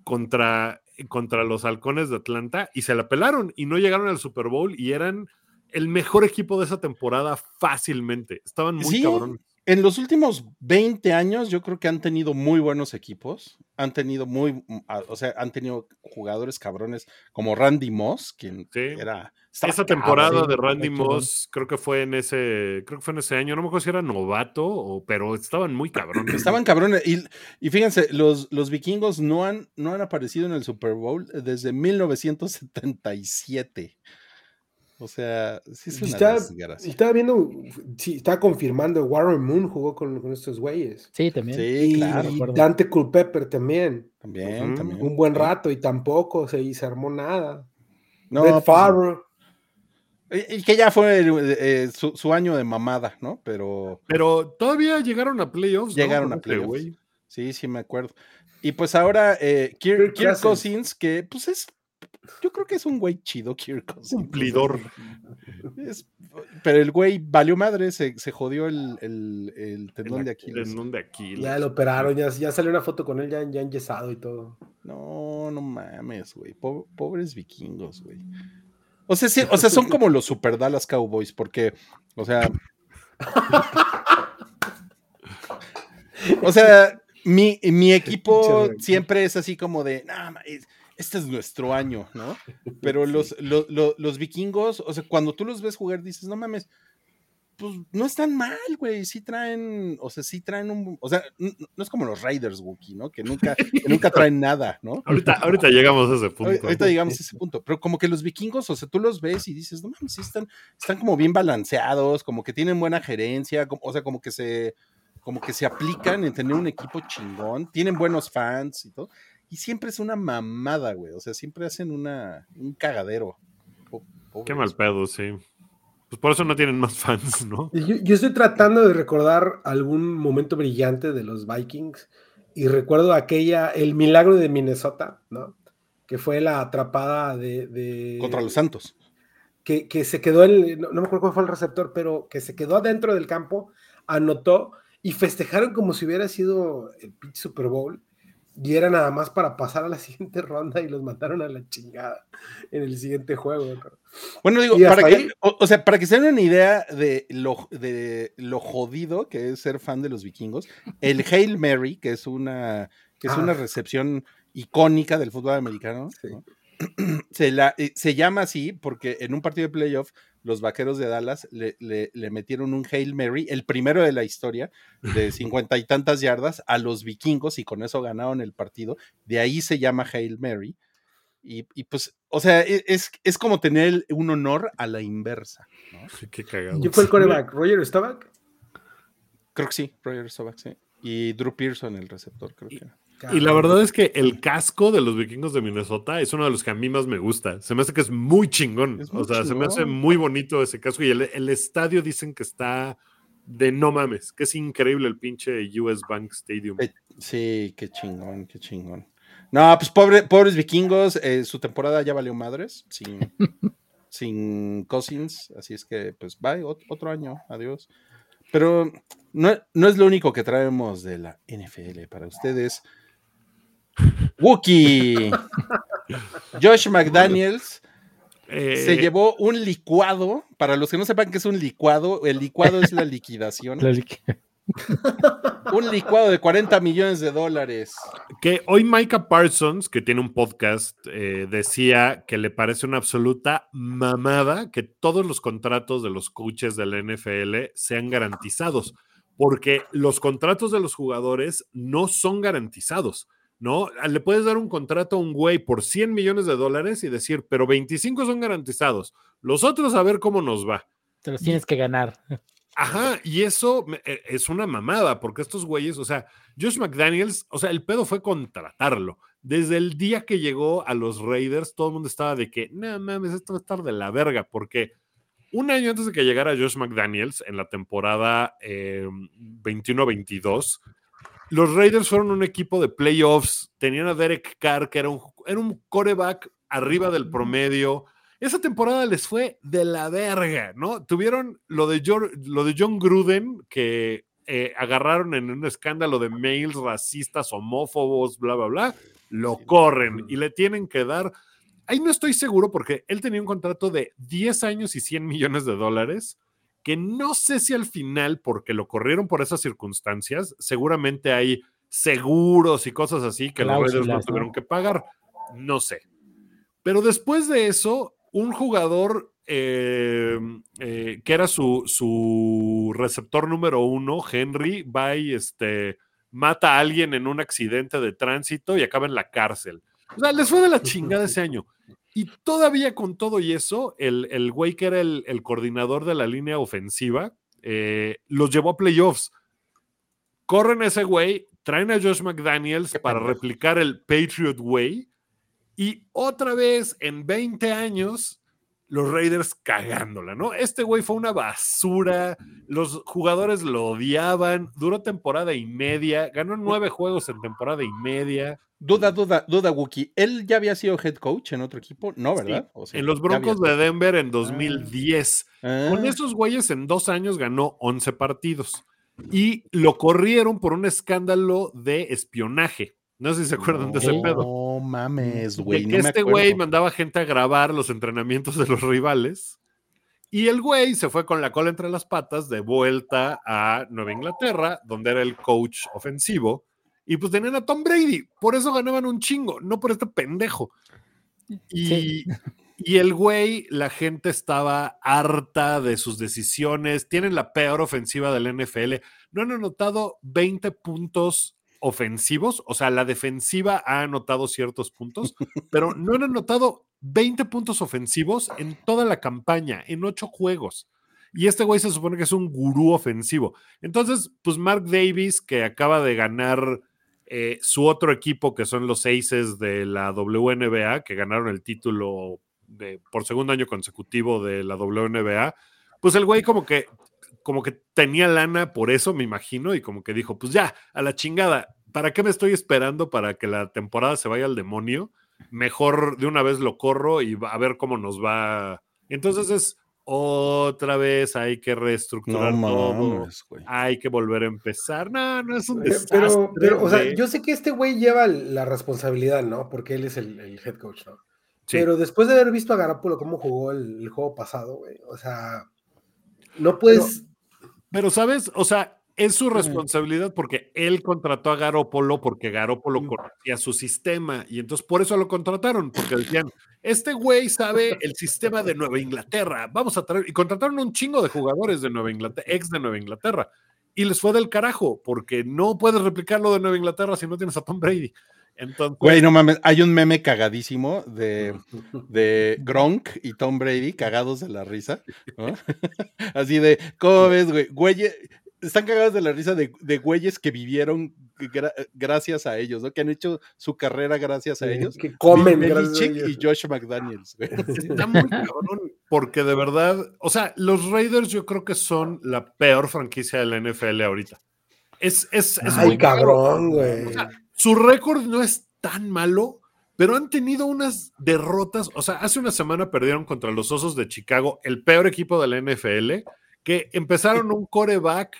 contra, contra los halcones de Atlanta y se la pelaron y no llegaron al Super Bowl y eran el mejor equipo de esa temporada fácilmente. Estaban muy cabrones en los últimos 20 años yo creo que han tenido muy buenos equipos, han tenido muy, mm, o sea, han tenido jugadores cabrones como Randy Moss, quien era... Esa temporada de Randy Moss creo que fue en ese, creo que fue en ese año, no me acuerdo si era novato, o, pero estaban muy cabrones. Estaban cabrones, y, y fíjense, los, los vikingos no han, no han aparecido en el Super Bowl desde 1977. O sea, sí es una estaba, viendo, sí, estaba confirmando, Warren Moon jugó con, estos güeyes. Sí, también. Sí, claro. Y Dante Culpepper también. También, también. Un buen rato y tampoco se, se armó nada. No, Red pues, Y que ya fue eh, su, año de mamada, ¿no? Pero. Pero todavía llegaron a playoffs. Llegaron a playoffs. Sí, sí, me acuerdo. Y pues ahora, eh, Kirk, Cousins, que pues es yo creo que es un güey chido, Kirk Cumplidor. pero el güey valió madre, se, jodió el, el, tendón de Aquiles. Tendón de Aquiles. Ya lo operaron, ya, ya salió una foto con él ya, ya enyesado y todo. No, no mames, güey. pobres vikingos, güey. O sea, o sea, son como los Super Dallas Cowboys, porque, o sea. o sea, mi, mi equipo siempre es así como de, nah, este es nuestro año, ¿no? Pero los, los, vikingos, o sea, cuando tú los ves jugar, dices, no mames, pues no están mal, güey, sí traen, o sea, sí traen un, o sea, no es como los Raiders, Wookie, ¿no? Que nunca, nunca traen nada, ¿no? Ahorita, ahorita llegamos a ese punto. Ahorita llegamos a ese punto, pero como que los vikingos, o sea, tú los ves y dices, no mames, sí están, están como bien balanceados, como que tienen buena gerencia, o sea, como que se, como que se aplican en tener un equipo chingón, tienen buenos fans y todo. Y siempre es una mamada, güey. O sea, siempre hacen una, un cagadero. Qué mal pedo, sí. Pues por eso no tienen más fans, ¿no? Yo, estoy tratando de recordar algún momento brillante de los Vikings y recuerdo aquella, el milagro de Minnesota, ¿no? Que fue la atrapada de... Contra los Santos. Que, que se quedó, el, no, me acuerdo cuál fue el receptor, pero que se quedó adentro del campo, anotó y festejaron como si hubiera sido el pitch Super Bowl y era nada más para pasar a la siguiente ronda y los mataron a la chingada en el siguiente juego. Bueno, digo, para que, o, sea, para que se den una idea de lo, de lo jodido que es ser fan de los vikingos, el Hail Mary, que es una, que es una ah. recepción icónica del fútbol americano, se, la, eh, se llama así porque en un partido de playoff los vaqueros de Dallas le, metieron un Hail Mary, el primero de la historia, de cincuenta y tantas yardas, a los vikingos y con eso ganaron el partido. De ahí se llama Hail Mary. Y, pues, o sea, e, es, es como tener un honor a la inversa. Qué cagado. ¿Yo fue el coreback? ¿Roger Staubach? Creo que sí, Roger Staubach, sí. Y Drew Pearson, el receptor, creo que. Y la verdad es que el casco de los vikingos de Minnesota es uno de los que a mí más me gusta. Se me hace que es muy chingón. o sea, se me hace muy bonito ese casco. Y el, estadio dicen que está de no mames, que es increíble el pinche US Bank Stadium. Sí, qué chingón, qué chingón. No, pues pobre, pobres vikingos, eh, su temporada ya valió madres, sin, sin Cousins, así es que pues bye, otro año, adiós. Pero no, no es lo único que traemos de la NFL para ustedes. Wookie. Josh McDaniels se eh, llevó un licuado. Para los que no sepan qué es un licuado, el licuado es la liquidación. un licuado de 40 millones de dólares. Que hoy Micah Parsons, que tiene un podcast, eh, decía que le parece una absoluta mamada que todos los contratos de los coaches del NFL sean garantizados, porque los contratos de los jugadores no son garantizados. ¿No? Le puedes dar un contrato a un güey por 100 millones de dólares y decir, pero 25 son garantizados. Los otros a ver cómo nos va. Te los tienes que ganar. Ajá, y eso e, es una mamada, porque estos güeyes, o sea, Josh McDaniels, o sea, el pedo fue contratarlo. Desde el día que llegó a los Raiders, todo el mundo estaba de que, no mames, esto va a estar de la verga, porque un año antes de que llegara Josh McDaniels, en la temporada 21-22, em, los Raiders fueron un equipo de playoffs, tenían a Derek Carr, que era un, era un coreback arriba del promedio, esa temporada les fue de la verga, ¿no? Tuvieron lo de, lo de John Gruden, que eh, agarraron en un escándalo de mails racistas, homófobos, bla, bla, bla, lo corren y le tienen que dar. Ahí no estoy seguro porque él tenía un contrato de 10 años y 100 millones de dólares, que no sé si al final, porque lo corrieron por esas circunstancias, seguramente hay seguros y cosas así que los Raiders no tuvieron que pagar. No sé. Pero después de eso, un jugador eh, eh, que era su, receptor número uno, Henry, va y este, mata a alguien en un accidente de tránsito y acaba en la cárcel. O sea, les fue de la chingada ese año. Y todavía con todo y eso, el, el güey que era el, coordinador de la línea ofensiva, eh, los llevó a playoffs. Corren ese güey, traen a Josh McDaniels para replicar el Patriot Way y otra vez en 20 años, los Raiders cagándola, ¿no? Este güey fue una basura, los jugadores lo odiaban, duró temporada y media, ganó nueve juegos en temporada y media. Duda, duda, duda, Wookie. ¿Él ya había sido head coach en otro equipo? No, ¿verdad? en los Broncos de Denver en 2010. Ah. Con esos güeyes en dos años ganó 11 partidos. Y lo corrieron por un escándalo de espionaje. No sé si se acuerdan de ese pedo. No mames, güey. que este güey mandaba gente a grabar los entrenamientos de los rivales. Y el güey se fue con la cola entre las patas de vuelta a Nueva Inglaterra, donde era el coach ofensivo. Y pues tenían a Tom Brady. Por eso ganaban un chingo, no por este pendejo. Y, y el güey, la gente estaba harta de sus decisiones. Tienen la peor ofensiva del NFL. No han anotado 20 puntos ofensivos, o sea, la defensiva ha anotado ciertos puntos, pero no han anotado 20 puntos ofensivos en toda la campaña, en ocho juegos. Y este güey se supone que es un gurú ofensivo. Entonces, pues Mark Davis, que acaba de ganar eh, su otro equipo, que son los Aces de la WNBA, que ganaron el título por segundo año consecutivo de la WNBA, pues el güey como que como que tenía lana por eso, me imagino, y como que dijo, pues ya, a la chingada, ¿para qué me estoy esperando para que la temporada se vaya al demonio? Mejor de una vez lo corro y a ver cómo nos va. Entonces es otra vez hay que reestructurar todo, hay que volver a empezar. No, no es un desastre. Pero, o sea, yo sé que este güey lleva la responsabilidad, ¿no? Porque él es el, head coach, ¿no? Pero después de haber visto a Garapolo cómo jugó el, juego pasado, güey, o sea, no puedes pero, ¿sabes? O sea, es su responsabilidad porque él contrató a Garópolo porque Garópolo conocía su sistema y entonces por eso lo contrataron, porque decían, este güey sabe el sistema de Nueva Inglaterra, vamos a traer, y contrataron un chingo de jugadores de Nueva Inglaterra, ex de Nueva Inglaterra, y les fue del carajo, porque no puedes replicarlo de Nueva Inglaterra si no tienes a Tom Brady. Entonces, güey, no mames, hay un meme cagadísimo de, de Gronk y Tom Brady cagados de la risa. Así de, ¿cómo ves, güey? Güey, están cagados de la risa de, de güeyes que vivieron gracias a ellos, ¿no? Que han hecho su carrera gracias a ellos. Que comen y Josh McDaniels. Está muy cabrón, porque de verdad, o sea, los Raiders yo creo que son la peor franquicia de la NFL ahorita. Es, es, es Ay, cabrón, güey. Su récord no es tan malo, pero han tenido unas derrotas. O sea, hace una semana perdieron contra los Osos de Chicago, el peor equipo de la NFL, que empezaron un coreback.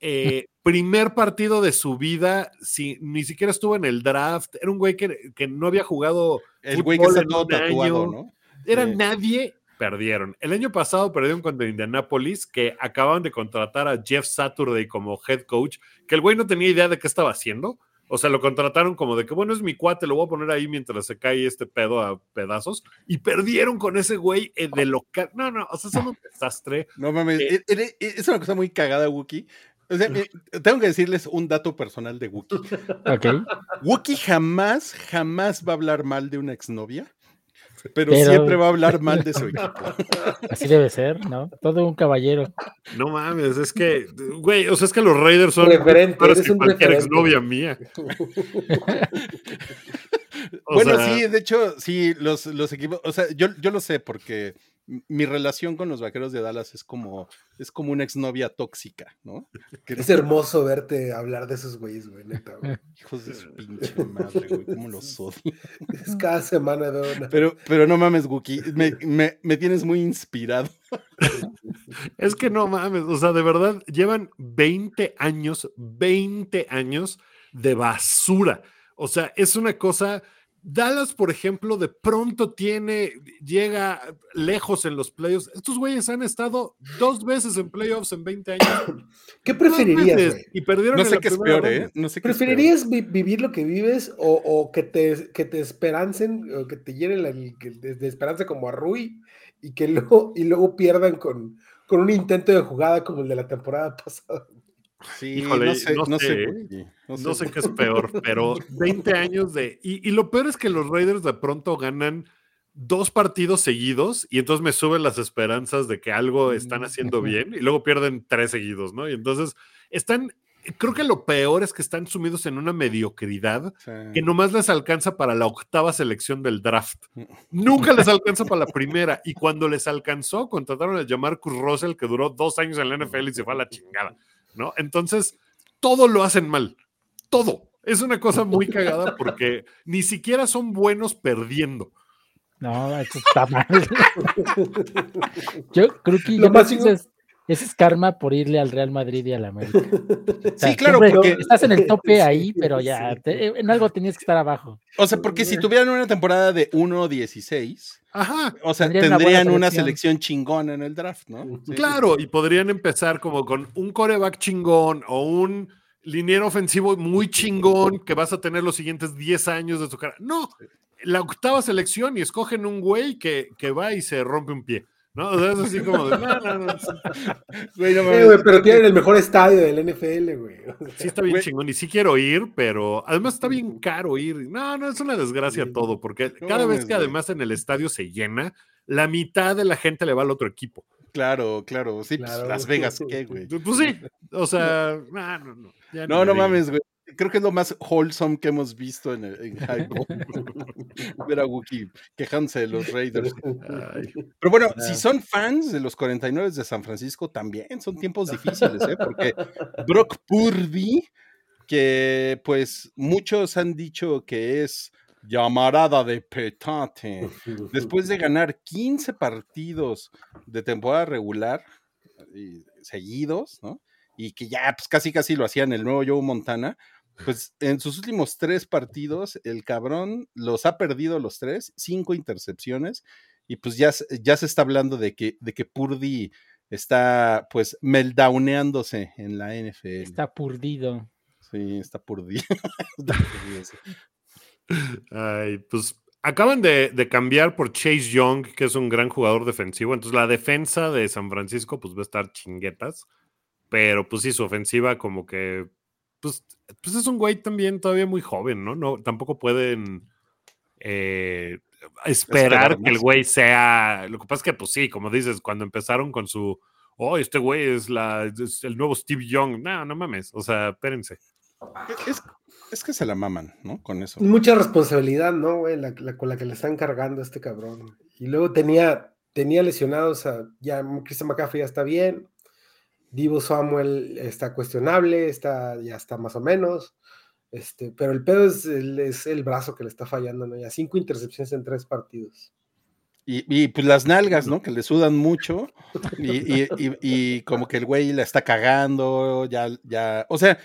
Eh, primer partido de su vida, si, ni siquiera estuvo en el draft, era un güey que, no había jugado. El güey que está todo tatuado, ¿no? Era nadie, perdieron. El año pasado perdieron contra Indianapolis, que acababan de contratar a Jeff Saturday como head coach, que el güey no tenía idea de qué estaba haciendo O sea, lo contrataron como de que, bueno, es mi cuate, lo voy a poner ahí mientras se cae este pedo a pedazos. Y perdieron con ese güey eh, de local. No, no, o sea, son un desastre. No mames, eh, eh, es una cosa muy cagada, Wookie. O sea, tengo que decirles un dato personal de Wookie. Ok. Wookie jamás, jamás va a hablar mal de una exnovia. Pero, siempre va a hablar mal de su equipo. Así debe ser, ¿no? Todo un caballero. No mames, es que, güey, o sea, es que los Raiders son referente, eres que cualquier exnovia mía. bueno, sí, de hecho, sí, los, los equipos, o sea, yo, yo lo sé porque mi relación con los vaqueros de Dallas es como, es como una exnovia tóxica, ¿no? es hermoso verte hablar de esos güeyes, güey, neta, güey. Hijos de su pinche madre, güey, cómo los odio. Es cada semana de una. Pero, pero no mames, Wookie, me, me, me tienes muy inspirado. es que no mames, o sea, de verdad, llevan 20 años, 20 años de basura. O sea, es una cosa Dallas, por ejemplo, de pronto tiene, llega lejos en los playoffs. Estos güeyes han estado dos veces en playoffs en 20 años. ¿Qué preferirías? Y perdieron no sé qué es peor, ¿eh? No sé ¿Preferirías vivir lo que vives o, que, te, que te esperancen, o que te llenen de, esperanza como a Rui y que luego, y luego pierdan con, con un intento de jugada como el de la temporada pasada? Sí, Híjole, no sé, no, sé, no sé, qué es peor, pero 20 años de... Y, lo peor es que los Raiders de pronto ganan dos partidos seguidos y entonces me suben las esperanzas de que algo están mm, haciendo bien y luego pierden tres seguidos, ¿no? Y entonces están, creo que lo peor es que están sumidos en una mediocridad que nomás les alcanza para la octava selección del draft. Mm. Nunca les alcanza para la primera y cuando les alcanzó contrataron a Jamarcus Russell que duró dos años en la NFL y se fue a la chingada. ¿No? Entonces, todo lo hacen mal, todo. Es una cosa muy cagada porque ni siquiera son buenos perdiendo. No, eso está mal. Yo creo que lo más ese es karma por irle al Real Madrid y al América. sí, claro, porque estás en el tope ahí, pero ya en algo tenías que estar abajo. O sea, porque si tuvieran una temporada de 1-16, Ajá. O sea, tendrían, una, selección. chingona en el draft, ¿no? Claro, y podrían empezar como con un coreback chingón o un liniero ofensivo muy chingón que vas a tener los siguientes 10 años de su cara. No, la octava selección y escogen un güey que, que va y se rompe un pie. ¿No? O sea, es así como de, no, no, no. Güey, pero tienen el mejor estadio del NFL, güey. Sí, está bien chingón. Y sí quiero ir, pero además está bien caro ir. No, no, es una desgracia todo, porque cada vez que además en el estadio se llena, la mitad de la gente le va al otro equipo. Claro, claro. Sí, pues, Las Vegas, ¿qué, güey? Pues sí. O sea, no, no, no. no, no mames, güey creo que es lo más wholesome que hemos visto en, en Ver a Wookiee quejándose de los Raiders. Pero bueno, si ah. son fans de los 49 de San Francisco, también son tiempos difíciles, ¿eh? Porque Brock Purdy, que pues muchos han dicho que es llamarada de petate, después de ganar 15 partidos de temporada regular seguidos, ¿no? Y que ya pues casi casi lo hacían el nuevo Joe Montana, pues en sus últimos tres partidos, el cabrón los ha perdido los tres, cinco intercepciones, y pues ya, ya se está hablando de que, de que Purdy está pues meltdowneándose en la NFL. Está purdido. Sí, está purdido. Ay, pues acaban de, de, cambiar por Chase Young, que es un gran jugador defensivo. Entonces la defensa de San Francisco pues va a estar chinguetas. Pero pues sí, su ofensiva como que pues, pues, es un güey también todavía muy joven, ¿no? no tampoco pueden eh, esperar que el güey sea. Lo que pasa es que, pues sí, como dices, cuando empezaron con su. Oh, este güey es, la, el nuevo Steve Young. No, no mames. O sea, espérense. Es, que se la maman, ¿no? Con eso. Mucha responsabilidad, ¿no, güey? La, con la que le están cargando a este cabrón. Y luego tenía, tenía lesionados a. Ya Christian McCaffrey ya está bien. Divo Samuel está cuestionable, está, ya está más o menos. Este, pero el pedo es el, es el brazo que le está fallando, ¿no? Ya cinco intercepciones en tres partidos. Y, pues las nalgas, ¿no? Que le sudan mucho. Y, como que el güey la está cagando, ya, ya. O sea,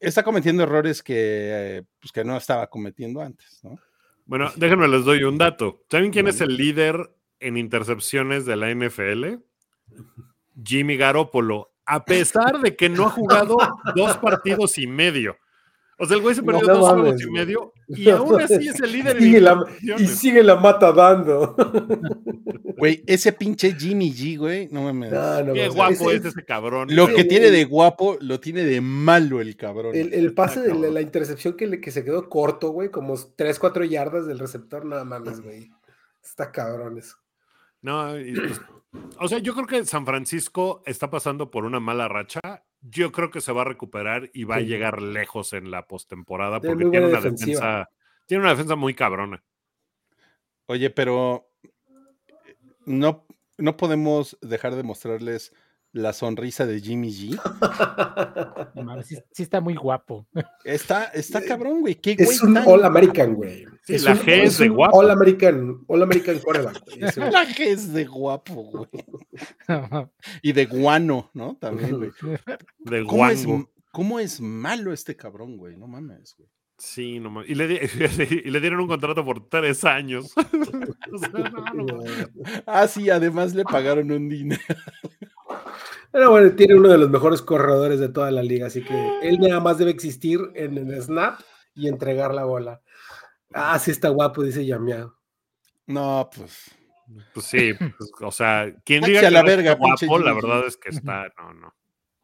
está cometiendo errores que, pues, que no estaba cometiendo antes, ¿no? Bueno, déjenme les doy un dato. ¿Saben quién es el líder en intercepciones de la NFL? Jimmy Garoppolo a pesar de que no ha jugado dos partidos y medio. O sea, el güey se perdió dos juegos y medio y aún así es el líder. y sigue la mata dando. Güey, ese pinche Jimmy G, güey, no mames. Qué guapo es, ese cabrón. Lo que tiene de guapo, lo tiene de malo el cabrón. El, pase de la, intercepción que, le, que se quedó corto, güey, como 3, 4 yardas del receptor, nada mames, güey. Está cabrón eso. No, pues, o sea, yo creo que San Francisco está pasando por una mala racha. Yo creo que se va a recuperar y va a llegar lejos en la postemporada porque tiene una defensa, tiene una defensa muy cabrona. Oye, pero no, no podemos dejar de mostrarles la sonrisa de Jimmy G. sí, está muy guapo. Está, está cabrón, güey. es un All American, güey. es la G es de guapo. All American, All American coreback. La G es de guapo, güey. y de guano, ¿no? También, güey. De guano. ¿Cómo es malo este cabrón, güey? No mames, güey. Sí, no y le, y le dieron un contrato por tres años. ah, sí, además le pagaron un dinero. Pero bueno, tiene uno de los mejores corredores de toda la liga, así que él nada más debe existir en el snap y entregar la bola. Ah, sí está guapo, dice Yamiao. No, pues. Pues sí, pues, o sea, quien diga que la verga, está guapo, la verdad es que está, no, no.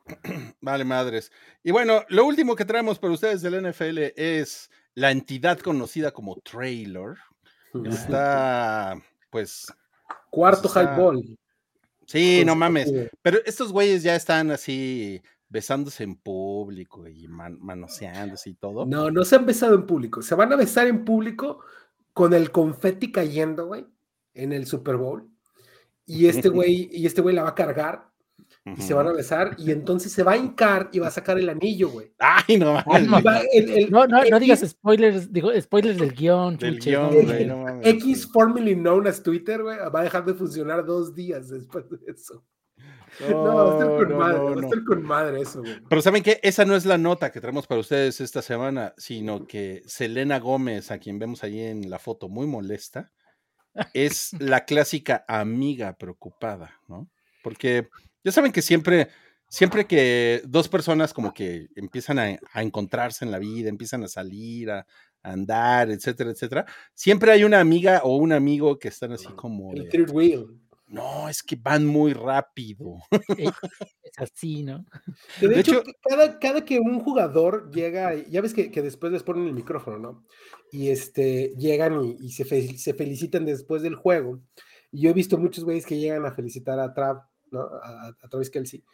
Vale, madres. Y bueno, lo último que traemos para ustedes del NFL es la entidad conocida como Trailer. Está, pues. Cuarto high ball. Sí, no mames. Pero estos güeyes ya están así besándose en público y manoseándose y todo. No, no se han besado en público. Se van a besar en público con el confeti cayendo, güey, en el Super Bowl. Y este güey, y este güey la va a cargar y se van a besar y entonces se va a hincar y va a sacar el anillo, güey. Ay, no no, no, no, digas spoilers, digo spoilers del guion. Del guion, güey, X, formerly known as Twitter, güey, va a dejar de funcionar dos días después de eso. No, va a estar con madre, va a estar con madre eso, güey. Pero saben que esa no es la nota que traemos para ustedes esta semana, sino que Selena Gómez, a quien vemos ahí en la foto muy molesta, es la clásica amiga preocupada, ¿no? Porque ya saben que siempre, siempre que dos personas como que empiezan a, encontrarse en la vida, empiezan a salir, a, andar, etcétera, etcétera, siempre hay una amiga o un amigo que están así como... El third wheel. No, es que van muy rápido. Es así, ¿no? De, hecho, cada, cada, que un jugador llega, ya ves que, después les ponen el micrófono, ¿no? Y este, llegan y, se, se, felicitan después del juego. Y yo he visto muchos güeyes que llegan a felicitar a Trav a, través de Kelsey.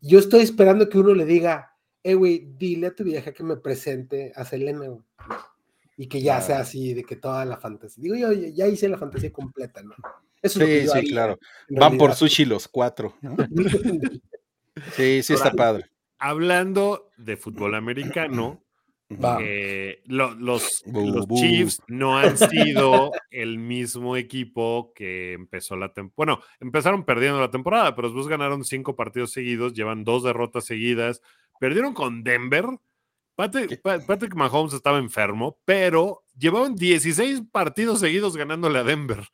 Yo estoy esperando que uno le diga, eh, güey, dile a tu vieja que me presente a Selena, Y que ya sea así, de que toda la fantasía. Digo, yo ya hice la fantasía completa, ¿no? Eso sí, sí, claro. Van por sushi los cuatro, sí, sí, está padre. Hablando de fútbol americano, eh, los, los Chiefs no han sido el mismo equipo que empezó la temporada. Bueno, empezaron perdiendo la temporada, pero después ganaron cinco partidos seguidos, llevan dos derrotas seguidas. Perdieron con Denver. Patrick, Mahomes estaba enfermo, pero llevaban 16 partidos seguidos ganándole a Denver.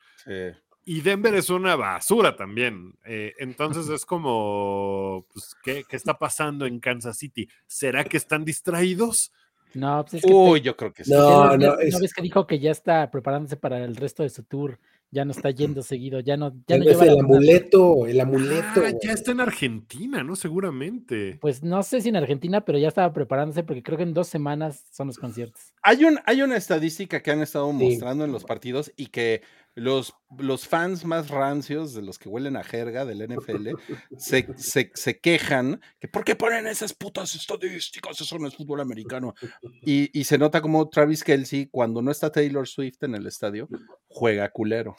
Y Denver es una basura también. Eh, entonces es como, pues, ¿qué, ¿qué, está pasando en Kansas City? ¿Será que están distraídos? No, pues es que. Uy, yo creo que sí. No, no, es... ves que dijo que ya está preparándose para el resto de su tour. Ya no está yendo seguido, ya no. Ya no lleva el amuleto, el amuleto. Ah, ya está en Argentina, ¿no? Seguramente. Pues no sé si en Argentina, pero ya estaba preparándose porque creo que en dos semanas son los conciertos. Hay, un, hay una estadística que han estado mostrando en los partidos y que los, los fans más rancios, de los que huelen a jerga del NFL, se, se, quejan que ¿por qué ponen esas putas estadísticas? Eso no es fútbol americano. Y, y se nota como Travis Kelsey, cuando no está Taylor Swift en el estadio, juega culero.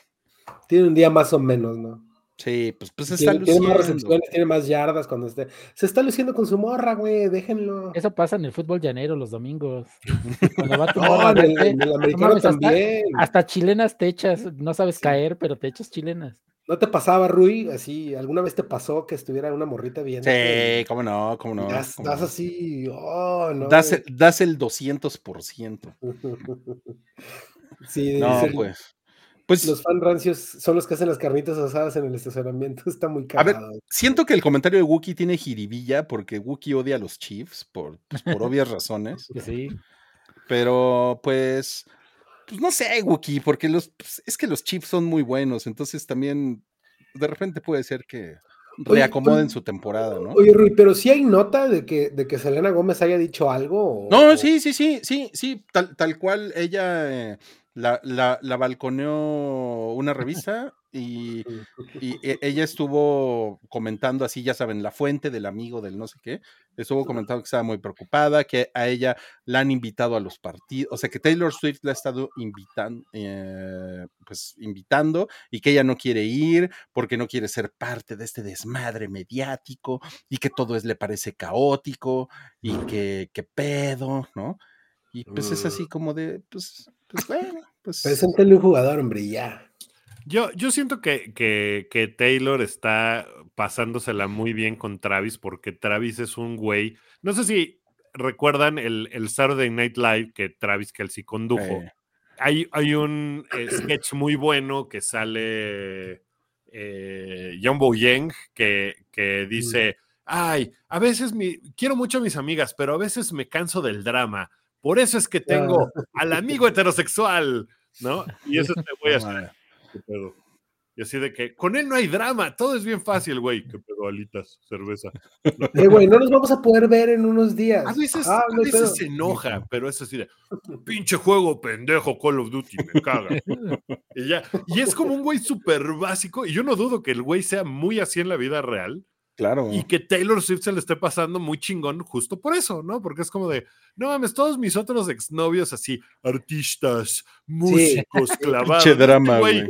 Tiene un día más o menos, ¿no? Sí, pues, pues se está tiene, luciendo. Tiene más recepciones, tiene más yardas cuando esté. Se está luciendo con su morra, güey, déjenlo. Eso pasa en el fútbol llanero los domingos. Cuando va tu morra, en, el, americano también. Hasta, chilenas te echas, no sabes caer, pero te echas chilenas. ¿No te pasaba, Rui? Así, ¿alguna vez te pasó que estuviera una morrita bien? Sí, cómo no, cómo no. Das, así, oh, no. Das, das el 200%. sí, no, pues. Pues, los fan rancios son los que hacen las carnitas asadas en el estacionamiento. Está muy cagado. A ver, siento que el comentario de Wookie tiene jiribilla porque Wookie odia a los Chiefs por, pues, por obvias razones. Sí. Pero pues, pues no sé, Wookie, porque los, pues, es que los Chiefs son muy buenos. Entonces también de repente puede ser que reacomoden su temporada, ¿no? Oye, Rui, pero sí hay nota de que, de que Selena Gómez haya dicho algo. no, sí, sí, sí, sí, sí, tal, tal cual ella eh, la, la, la balconeó una revista y, y, e, ella estuvo comentando así, ya saben, la fuente del amigo del no sé qué, estuvo comentando que estaba muy preocupada, que a ella la han invitado a los partidos, o sea que Taylor Swift la ha estado invitando, eh, pues invitando y que ella no quiere ir porque no quiere ser parte de este desmadre mediático y que todo es, le parece caótico y que, que pedo, ¿no? Y pues es así como de, pues, pues bueno, pues. Preséntale un jugador, hombre, ya. Yo, yo siento que, que, que, Taylor está pasándosela muy bien con Travis porque Travis es un güey. No sé si recuerdan el, el Saturday Night Live que Travis Kelsey condujo. Hay, hay, un eh, sketch muy bueno que sale eh, John Boyeng que, que mm. dice: Ay, a veces mi, quiero mucho a mis amigas, pero a veces me canso del drama. Por eso es que tengo al amigo heterosexual, ¿no? Y eso te voy a hacer. Y así de que con él no hay drama, todo es bien fácil, güey. Qué pedo, alitas, cerveza. Eh, güey, no nos vamos a poder ver en unos días. A veces, ah, a veces se enoja, pero es así de pinche juego pendejo, Call of Duty, me caga. y ya, y es como un güey súper básico, y yo no dudo que el güey sea muy así en la vida real, Claro. Y que Taylor Swift se le esté pasando muy chingón justo por eso, ¿no? Porque es como de, no mames, todos mis otros exnovios así, artistas, músicos, clavados. Che drama, güey.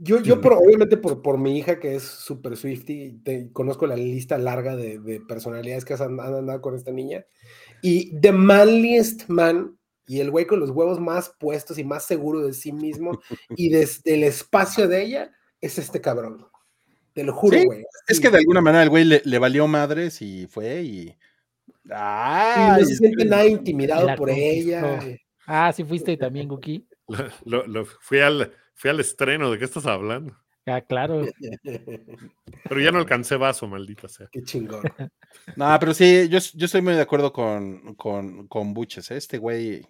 yo, yo obviamente por, por mi hija que es súper Swifty, conozco la lista larga de, personalidades que han, andado con esta niña. Y The Manliest Man y el güey con los huevos más puestos y más seguro de sí mismo y desde el espacio de ella es este cabrón. Te lo juro, güey. Es que de alguna manera el güey le, valió madres y fue y. ¡Ah! Y no se siente nada intimidado por ella. Ah, sí fuiste también, Guki. Lo, fui, al, fui al estreno, ¿de qué estás hablando? Ah, claro. Pero ya no alcancé vaso, maldita sea. Qué chingón. No, pero sí, yo, yo estoy muy de acuerdo con, con, con Buches. ¿eh? Este güey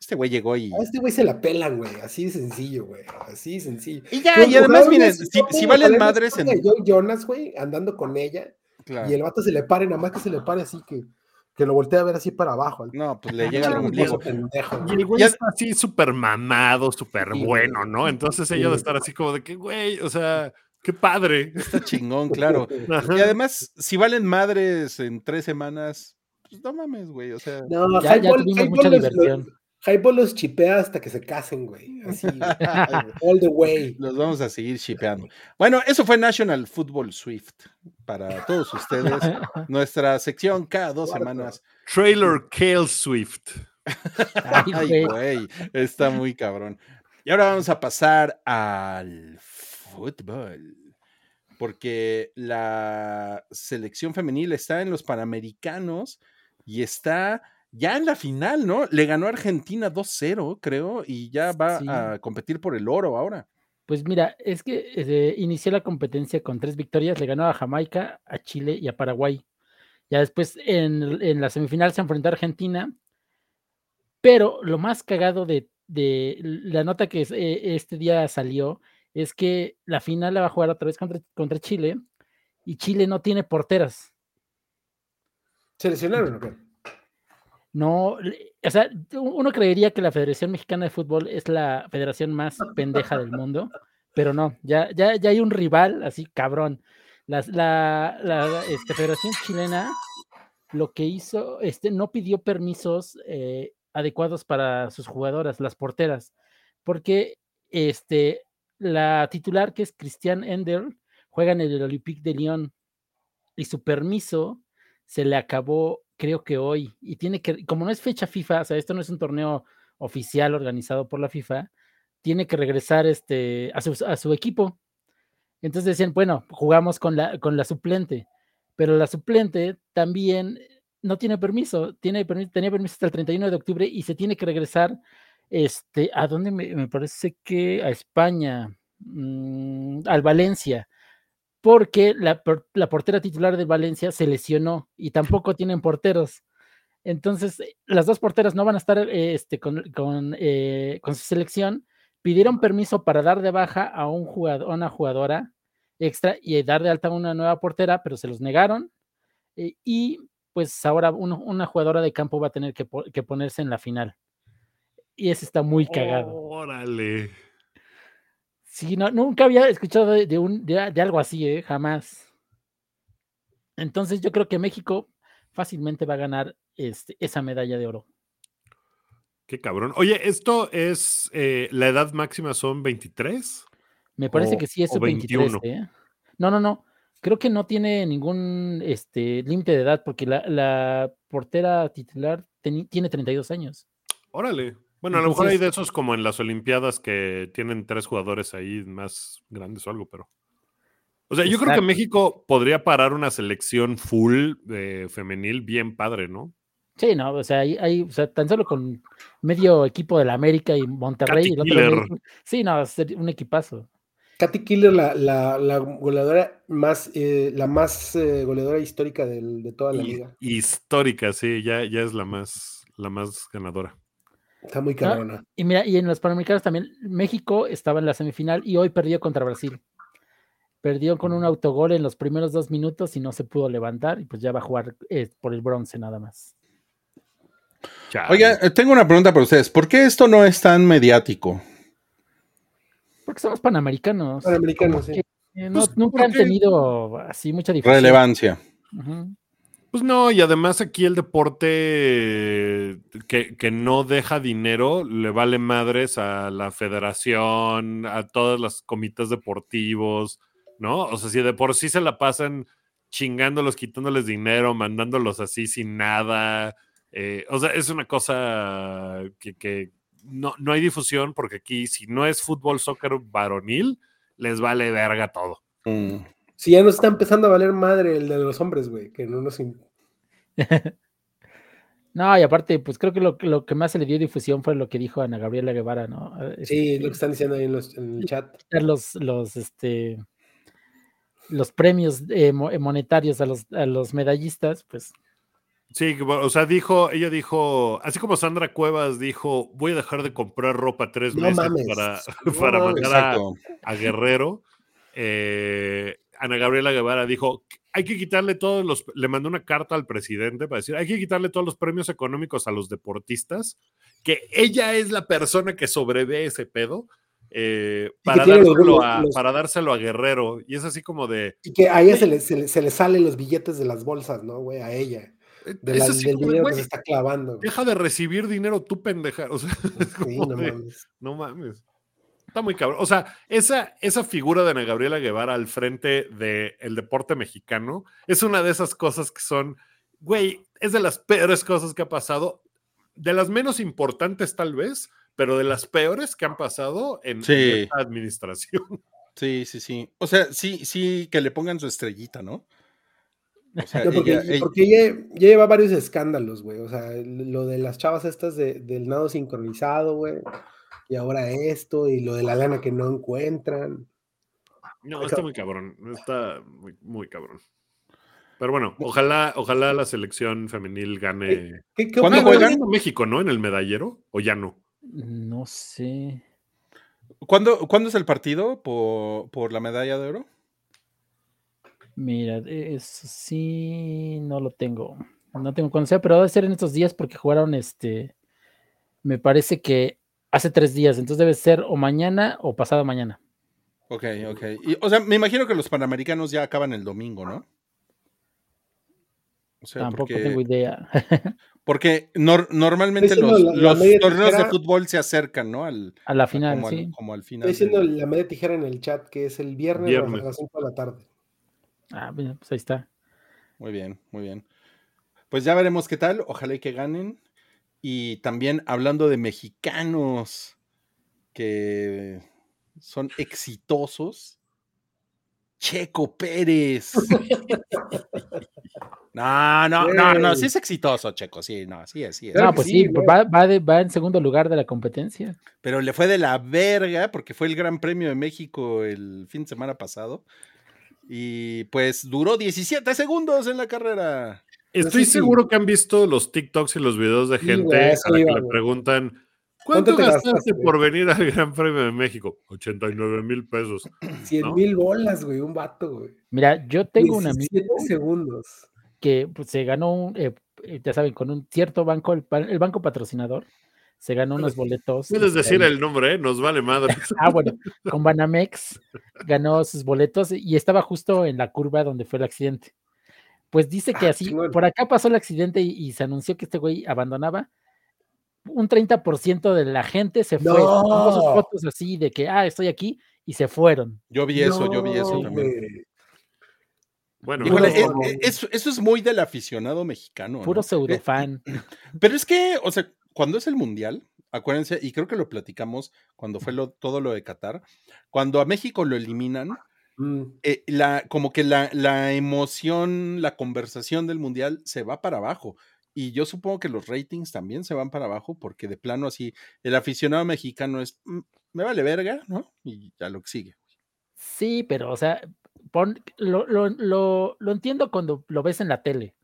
este güey llegó y. A este güey se la pelan, güey. Así de sencillo, güey. Así de sencillo. Y ya, y además, miren, si, valen madres en. Yo Jonas, güey, andando con ella. Y el vato se le pare, nada más que se le pare así que. Que lo voltea a ver así para abajo. No, pues le llega el ombligo. Y el güey está así súper mamado, súper bueno, ¿no? Entonces ella de estar así como de que, güey, o sea, qué padre. Está chingón, claro. Y además, si valen madres en tres semanas, pues no mames, güey. O sea, no, ya, ya tuvimos mucha diversión. Hypo los chipea hasta que se casen, güey. Así, all the way. Los vamos a seguir chipeando. Bueno, eso fue National Football Swift para todos ustedes. Nuestra sección cada dos semanas. Trailer Kale Swift. Ay, güey, está muy cabrón. Y ahora vamos a pasar al fútbol. Porque la selección femenil está en los Panamericanos y está ya en la final, ¿no? Le ganó a Argentina 2-0, creo, y ya va a competir por el oro ahora. Pues mira, es que eh, inició la competencia con tres victorias, le ganó a Jamaica, a Chile y a Paraguay. Ya después en, la semifinal se enfrentó a Argentina, pero lo más cagado de, la nota que eh, este día salió es que la final la va a jugar otra vez contra, contra Chile y Chile no tiene porteras. ¿Se lesionaron o qué? No, o sea, uno creería que la Federación Mexicana de Fútbol es la federación más pendeja del mundo, pero no, ya, ya, ya hay un rival así cabrón. la, la este, Federación Chilena lo que hizo, este, no pidió permisos eh, adecuados para sus jugadoras, las porteras, porque este, la titular, que es Cristian Ender, juega en el Olympique de Lyon y su permiso se le acabó creo que hoy, y tiene que, como no es fecha FIFA, o sea, esto no es un torneo oficial organizado por la FIFA, tiene que regresar este, a, su, equipo. Entonces decían, bueno, jugamos con la, con la suplente, pero la suplente también no tiene permiso, tiene tenía permiso hasta el 31 de octubre y se tiene que regresar este, ¿a dónde me, parece que a España, mm, al Valencia, porque la, la, portera titular de Valencia se lesionó y tampoco tienen porteros. Entonces, eh, las dos porteras no van a estar este, con, con, eh, con, su selección. Pidieron permiso para dar de baja a, un jugador, a una jugadora extra y dar de alta a una nueva portera, pero se los negaron. Eh, y pues ahora una jugadora de campo va a tener que, que ponerse en la final y ese está muy cagado. Órale. Sí, no, nunca había escuchado de, un, de, algo así, ¿eh? jamás. Entonces yo creo que México fácilmente va a ganar este, esa medalla de oro. Qué cabrón. Oye, ¿esto es eh, la edad máxima son 23? Me parece que sí es 23. ¿eh? No, no, no. Creo que no tiene ningún este, límite de edad porque la, la portera titular tiene 32 años. Órale. Bueno, a lo mejor hay de esos como en las Olimpiadas que tienen tres jugadores ahí más grandes o algo, pero. O sea, yo creo que México podría parar una selección full de femenil bien padre, ¿no? Sí, no, o sea, hay, o sea, tan solo con medio equipo de la América y Monterrey. Y sí, no, ser un equipazo. Katy Killer, la, la, goleadora más, eh, la más eh, goleadora histórica de toda la liga. Histórica, sí, ya, ya es la más, la más ganadora. Está muy cabrona. Y mira, y en los Panamericanos también, México estaba en la semifinal y hoy perdió contra Brasil. Perdió con un autogol en los primeros dos minutos y no se pudo levantar y pues ya va a jugar eh, por el bronce nada más. Oiga, eh, tengo una pregunta para ustedes. ¿Por qué esto no es tan mediático? Porque somos panamericanos. Panamericanos, sí. Pues, nunca han tenido así mucha diferencia. Relevancia. Pues no, y además aquí el deporte que, no deja dinero le vale madres a la federación, a todas las comités deportivos, ¿no? O sea, si de por sí se la pasan chingándolos, quitándoles dinero, mandándolos así sin nada. Eh, o sea, es una cosa que, no, no, hay difusión porque aquí si no es fútbol, soccer varonil, les vale verga todo. Mm. Si ya nos está empezando a valer madre el de los hombres, güey, que no nos. no, y aparte, pues creo que lo, lo, que más se le dio difusión fue lo que dijo Ana Gabriela Guevara, ¿no? Sí, lo que están diciendo ahí en, los, en el chat. Los, los, este, los premios eh, eh, monetarios a los, a los medallistas, pues. Sí, o sea, dijo, ella dijo, así como Sandra Cuevas dijo, voy a dejar de comprar ropa tres meses para, para mandar a, Guerrero. Eh, Ana Gabriela Guevara dijo, hay que quitarle todos los, le mandó una carta al presidente para decir, hay que quitarle todos los premios económicos a los deportistas, que ella es la persona que sobrevé ese pedo. Eh, para, dárselo a, para dárselo a Guerrero. Y es así como de. Y que a ella se le, se, le, salen los billetes de las bolsas, ¿no, güey? A ella. Eh, de del dinero que se está clavando. Deja de recibir dinero tú, pendeja. O sea, no, mames. no mames. Está muy cabrón. O sea, esa, esa figura de Ana Gabriela Guevara al frente del deporte mexicano es una de esas cosas que son, güey, es de las peores cosas que ha pasado, de las menos importantes tal vez, pero de las peores que han pasado en, esta administración. Sí, sí, sí. O sea, sí, sí, que le pongan su estrellita, ¿no? porque, ella, lleva varios escándalos, güey. O sea, lo de las chavas estas del nado sincronizado, güey y ahora esto y lo de la lana que no encuentran. No, está muy cabrón, está muy, muy cabrón. Pero bueno, ojalá, ojalá la selección femenil gane. ¿Qué, qué, cuándo juegan? México, no? En el medallero, o ya no. No sé. ¿Cuándo, ¿cuándo es el partido por, por, la medalla de oro? Mira, eso sí, no lo tengo. No tengo cuándo sea, pero debe ser en estos días porque jugaron este. Me parece que hace tres días, entonces debe ser o mañana o pasado mañana. Ok, ok. o sea, me imagino que los panamericanos ya acaban el domingo, ¿no? Tampoco tengo idea. porque normalmente los, torneos de fútbol se acercan, ¿no? Al, a la final, como sí. Al, como al final. Estoy diciendo la media tijera en el chat, que es el viernes, a las 5 de la tarde. Ah, pues ahí está. Muy bien, muy bien. Pues ya veremos qué tal. Ojalá y que ganen. Y también hablando de mexicanos que son exitosos, Checo Pérez. no, no, no, no, sí es exitoso, Checo, sí, no, sí es, sí es. No, pues sí, va, va, en segundo lugar de la competencia. Pero le fue de la verga porque fue el Gran Premio de México el fin de semana pasado. Y pues duró 17 segundos en la carrera. Estoy seguro que han visto los TikToks y los videos de gente a la que le preguntan ¿Cuánto, gastaste por venir al Gran Premio de México? 89 mil pesos. 100 mil bolas, güey, un vato, güey. Mira, yo tengo una amigo segundos. que pues, se ganó, un, eh, eh, ya saben, con un cierto banco, el, banco patrocinador, se ganó unos boletos. Puedes decir el nombre, ¿eh? nos vale madre. ah, bueno, con Banamex ganó sus boletos y estaba justo en la curva donde fue el accidente. Pues dice que ah, así, por acá pasó el accidente y se anunció que este güey abandonaba un 30% de la gente se fue. No. sus fotos así de que, ah, estoy aquí y se fueron. Yo vi eso, yo vi eso también. Bueno, eh, eh, eso, es muy del aficionado mexicano. Puro pseudo fan. Pero es que, o sea, cuando es el mundial, acuérdense, y creo que lo platicamos cuando fue lo, todo lo de Qatar, cuando a México lo eliminan, mm. eh, la, como que la, la emoción, la conversación del mundial se va para abajo. Y yo supongo que los ratings también se van para abajo porque de plano así, el aficionado mexicano es, mm, me vale verga, ¿no? Y ya lo que sigue. Sí, pero o sea, lo, lo, lo, entiendo cuando lo ves en la tele,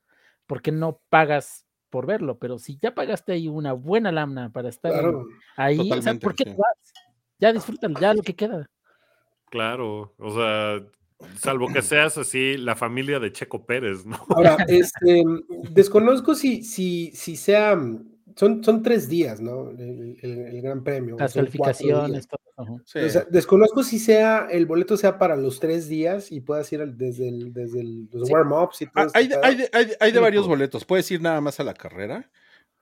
porque no pagas por verlo, pero si ya pagaste ahí una buena lámina para estar ahí, o sea, ¿por qué vas? Ya disfrútalo, ya lo que queda. Claro, o sea, Salvo que seas así la familia de Checo Pérez, ¿no? Ahora, este, desconozco si, si, si sea, son, son tres días, ¿no? El, Gran Premio. Las calificaciones, desconozco si sea, el boleto sea para los tres días y puedas ir desde, desde los warm-ups y todo. Hay, hay, hay, hay, de varios boletos, puedes ir nada más a la carrera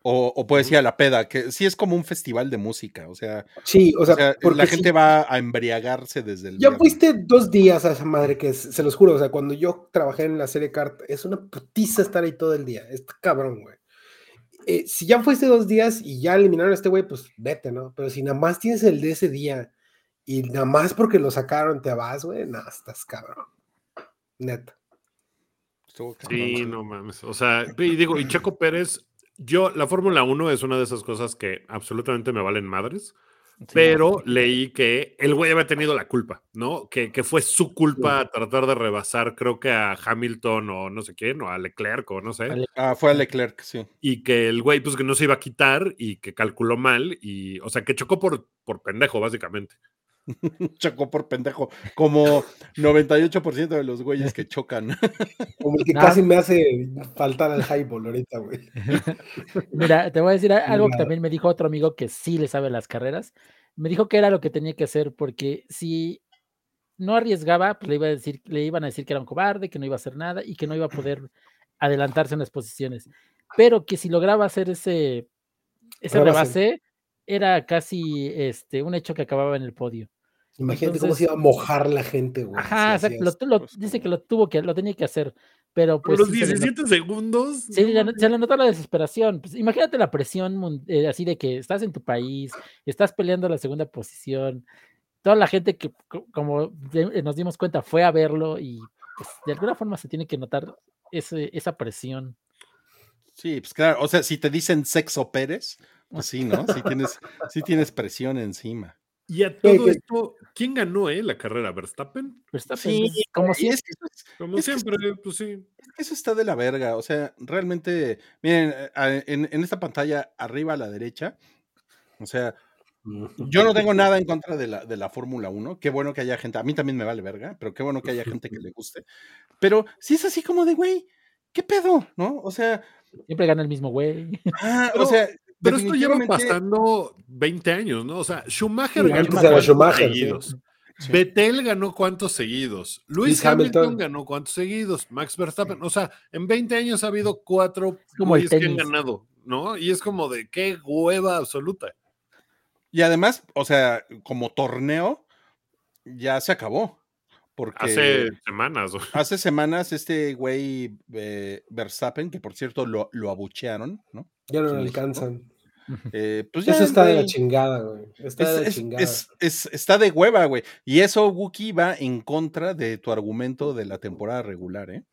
o, o puedes ir a la peda, que sí es como un festival de música, o sea. Sí, o sea, porque la gente va a embriagarse desde el. Ya fuiste dos días a esa madre que se los juro, o sea, cuando yo trabajé en la serie Cart, es una putiza estar ahí todo el día, es cabrón, güey. Eh, si ya fuiste dos días y ya eliminaron a este güey, pues vete, ¿no? Pero si nada más tienes el de ese día y nada más porque lo sacaron te vas, güey, nada, estás cabrón. Neta. Sí, no mames. O sea, y digo, y Checo Pérez yo, la Fórmula 1 es una de esas cosas que absolutamente me valen madres, pero leí que el güey había tenido la culpa, ¿no? Que, que fue su culpa tratar de rebasar, creo que a Hamilton o no sé quién, o a Leclerc o no sé. Ah, fue a Leclerc, sí. Y que el güey, pues que no se iba a quitar y que calculó mal, y, o sea, que chocó por, por pendejo, básicamente. Chocó por pendejo, como 98% de los güeyes que chocan. Como el que casi me hace faltar al highball ahorita, güey. Mira, te voy a decir algo que también me dijo otro amigo que sí le sabe las carreras. Me dijo que era lo que tenía que hacer, porque si no arriesgaba, pues le, iba a decir, le iban a decir que era un cobarde, que no iba a hacer nada y que no iba a poder adelantarse en las posiciones. Pero que si lograba hacer ese, ese rebase, era casi este, un hecho que acababa en el podio. Imagínate cómo se iba a mojar la gente, güey. Ajá, dice que lo tuvo que, lo tenía que hacer, pero pues. Por los 17 segundos. Sí, se le notó la desesperación. Pues, imagínate la presión eh, así de que estás en tu país, estás peleando la segunda posición, toda la gente que, como nos dimos cuenta, fue a verlo y pues, de alguna forma se tiene que notar ese, esa presión. Sí, pues claro, o sea, si te dicen sexo Pérez, pues sí, ¿no? Sí tienes, sí tienes presión encima. Y a todo esto, ¿quién ganó eh, la carrera? ¿Verstappen? Verstappen, sí, como, siempre. como siempre, pues sí. eso está de la verga. O sea, realmente, miren, eh, en, en, esta pantalla arriba a la derecha, o sea, yo no tengo nada en contra de la, de la Fórmula 1. Qué bueno que haya gente, a mí también me vale verga, pero qué bueno que haya gente que le guste. Pero si es así como de, güey, ¿qué pedo? ¿No? O sea. Siempre gana el mismo güey. Ah, o sea, pero esto lleva pasando 20 años, ¿no? O sea, Schumacher ganó cuántos Schumacher, seguidos. Vettel ganó cuántos seguidos. Luis Hamilton. ganó cuántos seguidos. Max Verstappen. O sea, en 20 años ha habido cuatro como que han ganado, ¿no? Y es como de qué hueva absoluta. Y además, o sea, como torneo, ya se acabó. Porque hace semanas. Hace semanas este güey eh, Verstappen, que por cierto lo, lo abuchearon, ¿no? Ya no lo alcanzan. Eh, pues eso está de la chingada, güey. Está de chingada. está de hueva, güey. Y eso, Wookie, va en contra de tu argumento de la temporada regular, ¿eh?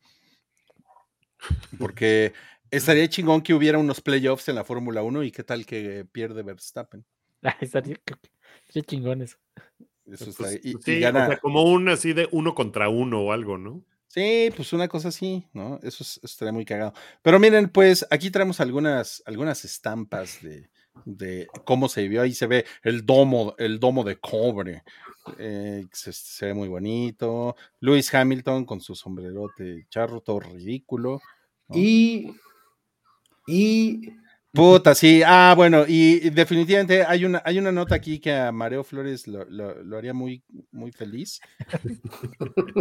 Porque estaría chingón que hubiera unos playoffs en la Fórmula 1 y qué tal que pierde Verstappen. Ah, estaría chingón eso. Eso está, pues, y, sí, gana... o sea, como un así de uno contra uno o algo, ¿no? Sí, pues una cosa así, ¿no? Eso, estaría muy cagado. Pero miren, pues aquí traemos algunas, algunas estampas de, de cómo se vio. Ahí se ve el domo, el domo de cobre. Eh, se, ve muy bonito. Lewis Hamilton con su sombrerote charro, todo ridículo. Y. Y. Puta, sí. Ah, bueno, y, definitivamente hay una, hay una nota aquí que a Mareo Flores lo, lo, haría muy, muy feliz.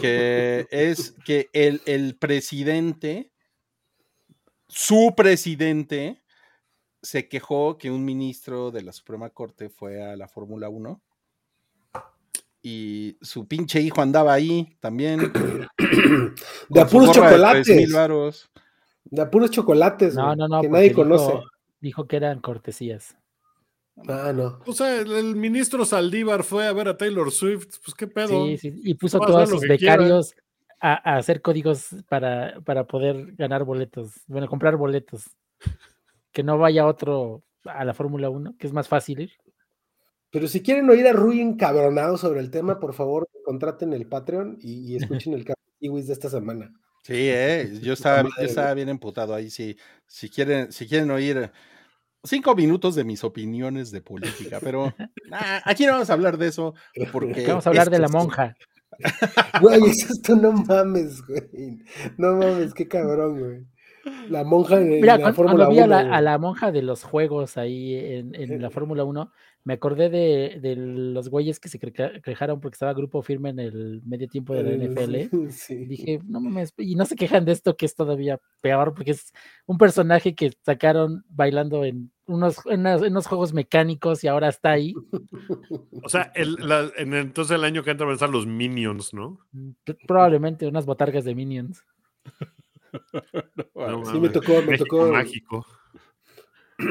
que es que el, el presidente, su presidente, se quejó que un ministro de la Suprema Corte fue a la Fórmula 1 y su pinche hijo andaba ahí también. de apuros chocolates. De, apuros chocolates. No, no, no. Que nadie conoce. Dijo que eran cortesías. Ah, no. O sea, el, ministro Saldívar fue a ver a Taylor Swift, pues qué pedo. Sí, sí, y puso todos sus becarios a, a, hacer códigos para, para poder ganar boletos, bueno, comprar boletos. Que no vaya otro a la Fórmula 1, que es más fácil ir. Pero si quieren oír a Rui encabronado sobre el tema, por favor, contraten el Patreon y, escuchen el Café de esta semana. Sí, eh, yo, estaba, yo estaba bien emputado ahí. Sí. Si, quieren, si quieren oír cinco minutos de mis opiniones de política, pero aquí no vamos a hablar de eso. Porque vamos a hablar de la monja. Güey, eso esto no mames, güey. No mames, qué cabrón, güey. La monja en, la Fórmula 1. vi a la, monja de los juegos ahí en, en la Fórmula 1, me acordé de, de, los güeyes que se quejaron porque estaba grupo firme en el medio tiempo de la NFL. Dije, no mames, y no se quejan de esto que es todavía peor porque es un personaje que sacaron bailando en unos, en unos juegos mecánicos y ahora está ahí. O sea, el, en, entonces el año que entra van a estar los Minions, ¿no? Mm, probablemente unas botargas de Minions. sí, me tocó, me tocó. Mágico.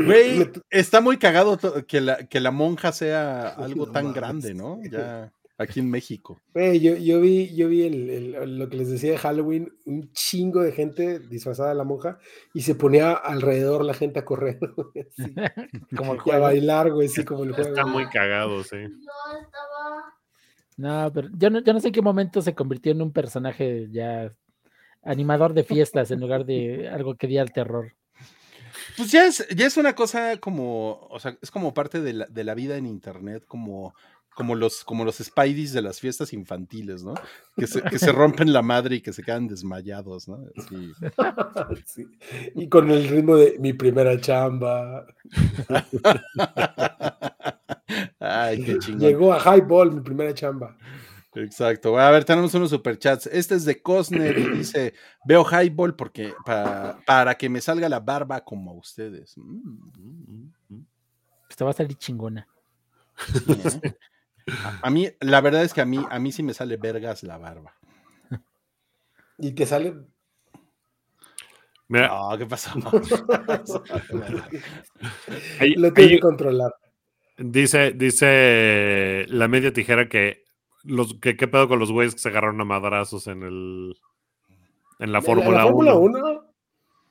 Güey, está muy cagado que la, que la monja sea algo tan grande, ¿no? Ya aquí en México. Güey, yo, yo vi, yo vi el, lo que les decía de Halloween, un chingo de gente disfrazada de la monja y se ponía alrededor la gente a correr, como el juego. a bailar, güey, sí, como el juego. Está muy cagado, sí. No, pero yo no, yo no sé en qué momento se convirtió en un personaje ya animador de fiestas en lugar de algo que diera el terror. Pues ya es, ya es una cosa como, o sea, es como parte de la, de la vida en internet, como, como los, como los Spideys de las fiestas infantiles, ¿no? Que se, que se rompen la madre y que se quedan desmayados, ¿no? Sí. Y con el ritmo de mi primera chamba. Ay, qué chingón. Llegó a Highball, mi primera chamba. Exacto. A ver, tenemos unos superchats. Este es de Cosner y dice: Veo highball porque para, que me salga la barba como a ustedes. Mm, mm, Esta va a salir chingona. ¿eh? a, mí, la verdad es que a mí, a mí sí me sale vergas la barba. ¿Y te sale? No, ¿qué pasó? Lo tengo que controlar. Dice, dice la media tijera que los, ¿qué, ¿Qué pedo con los güeyes que se agarraron a madrazos en el en la Fórmula 1?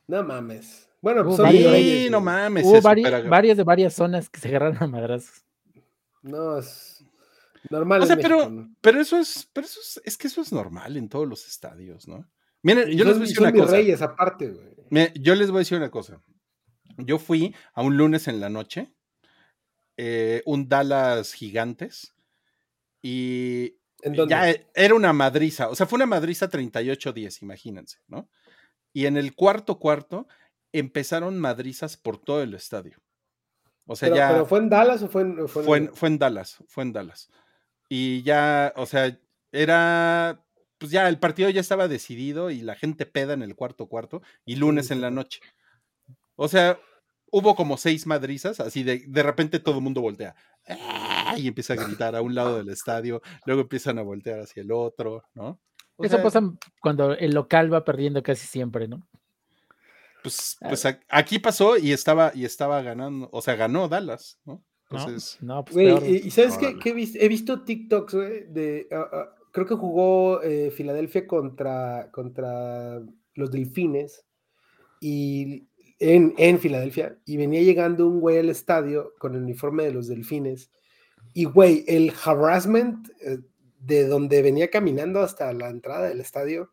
No mames. Bueno, pues sí, no mames. Hubo varias de varias zonas que se agarraron a madrazos. No, es normal. O sea, pero, pero eso es, pero eso es, es, que eso es normal en todos los estadios, ¿no? Miren, yo les voy a decir una cosa. Reyes aparte, güey. yo les voy a decir una cosa. Yo fui a un lunes en la noche, eh, un Dallas Gigantes, y ya e, era una madriza, o sea, fue una madriza 38-10, imagínense, ¿no? Y en el cuarto cuarto empezaron madrizas por todo el estadio. O sea, ya. ¿Pero fue en Dallas o fue en.? Fue, en, fue en Dallas, fue en Dallas. Y ya, o sea, era. Pues ya el partido ya estaba decidido y la gente peda en el cuarto cuarto y lunes en la noche. O sea, hubo como seis madrizas, así de, de repente todo el mundo voltea. ¡Ah! Y empieza a gritar a un lado del estadio, luego empiezan a voltear hacia el otro, ¿no? Eso pasa cuando el local va perdiendo casi siempre, ¿no? Pues, pues aquí pasó y estaba, y estaba ganando, o sea, ganó Dallas, ¿no? Entonces, no, pues y, sabes qué, he, visto, TikToks, de, ah, ah, creo que jugó eh, Filadelfia contra, contra los Delfines y en, en Filadelfia y venía llegando un güey al estadio con el uniforme de los Delfines y güey, el harassment eh, de donde venía caminando hasta la entrada del estadio,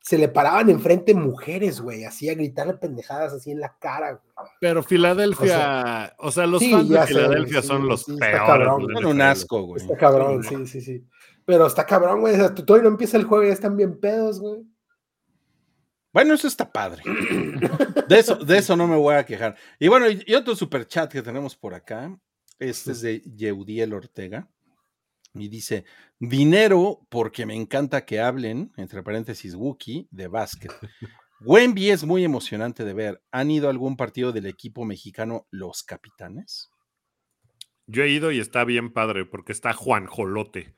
se le paraban enfrente mujeres, güey, así a gritarle pendejadas así en la cara, güey. Pero Filadelfia, o sea, los fans de Filadelfia son los peores. Son un asco, güey. Está cabrón, sí, sí, sí. Pero está cabrón, güey. O sea, todavía no empieza el juego y ya están bien pedos, güey. Bueno, eso está padre. De eso, de eso no me voy a quejar. Y bueno, y, otro super chat que tenemos por acá. Este es de Yeudiel Ortega. Y dice: Dinero porque me encanta que hablen, entre paréntesis, Wookie, de básquet. Wemby es muy emocionante de ver. ¿Han ido a algún partido del equipo mexicano Los Capitanes? Yo he ido y está bien padre porque está Juan Jolote.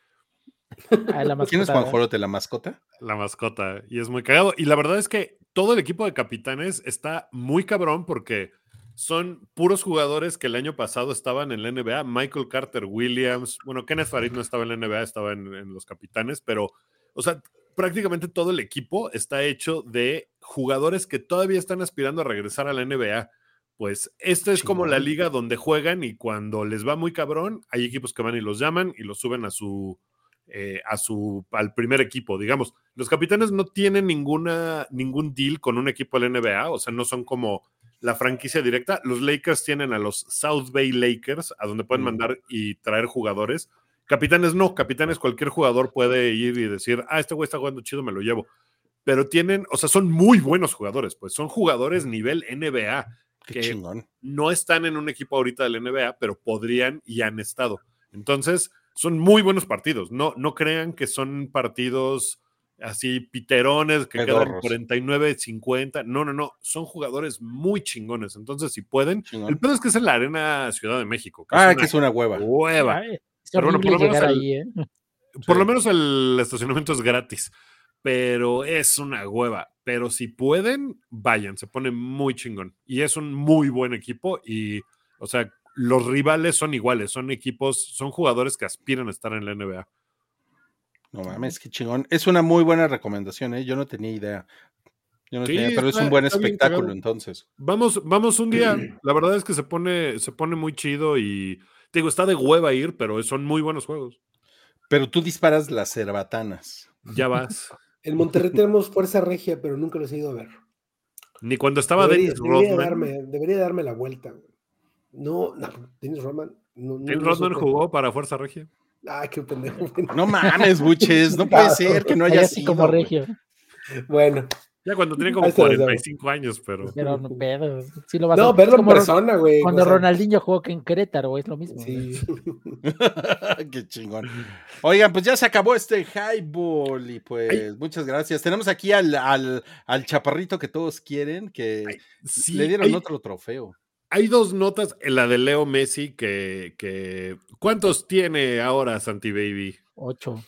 Ah, ¿Quién es Juan Jolote, la mascota? La mascota, y es muy cagado. Y la verdad es que todo el equipo de capitanes está muy cabrón porque son puros jugadores que el año pasado estaban en la NBA. Michael Carter Williams, bueno, Kenneth Farid no estaba en la NBA, estaba en, los capitanes, pero, o sea, prácticamente todo el equipo está hecho de jugadores que todavía están aspirando a regresar a la NBA. Pues esta es como la liga donde juegan y cuando les va muy cabrón, hay equipos que van y los llaman y los suben a su, eh, a su, al primer equipo, digamos. Los capitanes no tienen ninguna, ningún deal con un equipo de la NBA, o sea, no son como la franquicia directa. Los Lakers tienen a los South Bay Lakers, a donde pueden mm. mandar y traer jugadores. Capitanes no, capitanes cualquier jugador puede ir y decir, ah, este güey está jugando chido, me lo llevo. Pero tienen, o sea, son muy buenos jugadores, pues son jugadores nivel NBA que no están en un equipo ahorita del NBA, pero podrían y han estado. Entonces, son muy buenos partidos. No, no crean que son partidos así piterones que quedan 49, 50. No, no, no. Son jugadores muy chingones. Entonces, si pueden. El pedo es que es en la Arena Ciudad de México. ah, que es una hueva. Hueva. Pero bueno, por lo, menos el, ¿eh? por lo menos el estacionamiento es gratis. Pero es una hueva. Pero si pueden, vayan. Se pone muy chingón. Y es un muy buen equipo. Y, o sea, los rivales son iguales, son equipos, son jugadores que aspiran a estar en la NBA. No mames, qué chingón. Es una muy buena recomendación, ¿eh? Yo no tenía idea. Yo no tenía, pero es un buen espectáculo entonces. Vamos, vamos un día. La verdad es que se pone, se pone muy chido y digo, está de hueva ir, pero son muy buenos juegos. Pero tú disparas las cerbatanas. Ya vas. en Monterrey tenemos fuerza regia, pero nunca los he ido a ver. Ni cuando estaba debería, debería Darme, debería darme la vuelta. No, no, Dennis Rodman. No, Dennis Rodman jugó para Fuerza Regia. Ay, qué pendejo. No mames, buches, no puede ser que no haya sido. como regio. Bueno. Ya cuando tiene como 45 años, pero. Pero no pedo. Sí lo vas no, a... verlo en persona, güey. Cuando Ronaldinho jugó en Querétaro, es lo mismo. Sí. Qué chingón. Oigan, pues ya se acabó este highball y pues muchas gracias. Tenemos aquí al, al, al chaparrito que todos quieren, que le dieron otro trofeo hay dos notas, en la de Leo Messi, que, ¿cuántos tiene ahora Santi Baby? Ocho.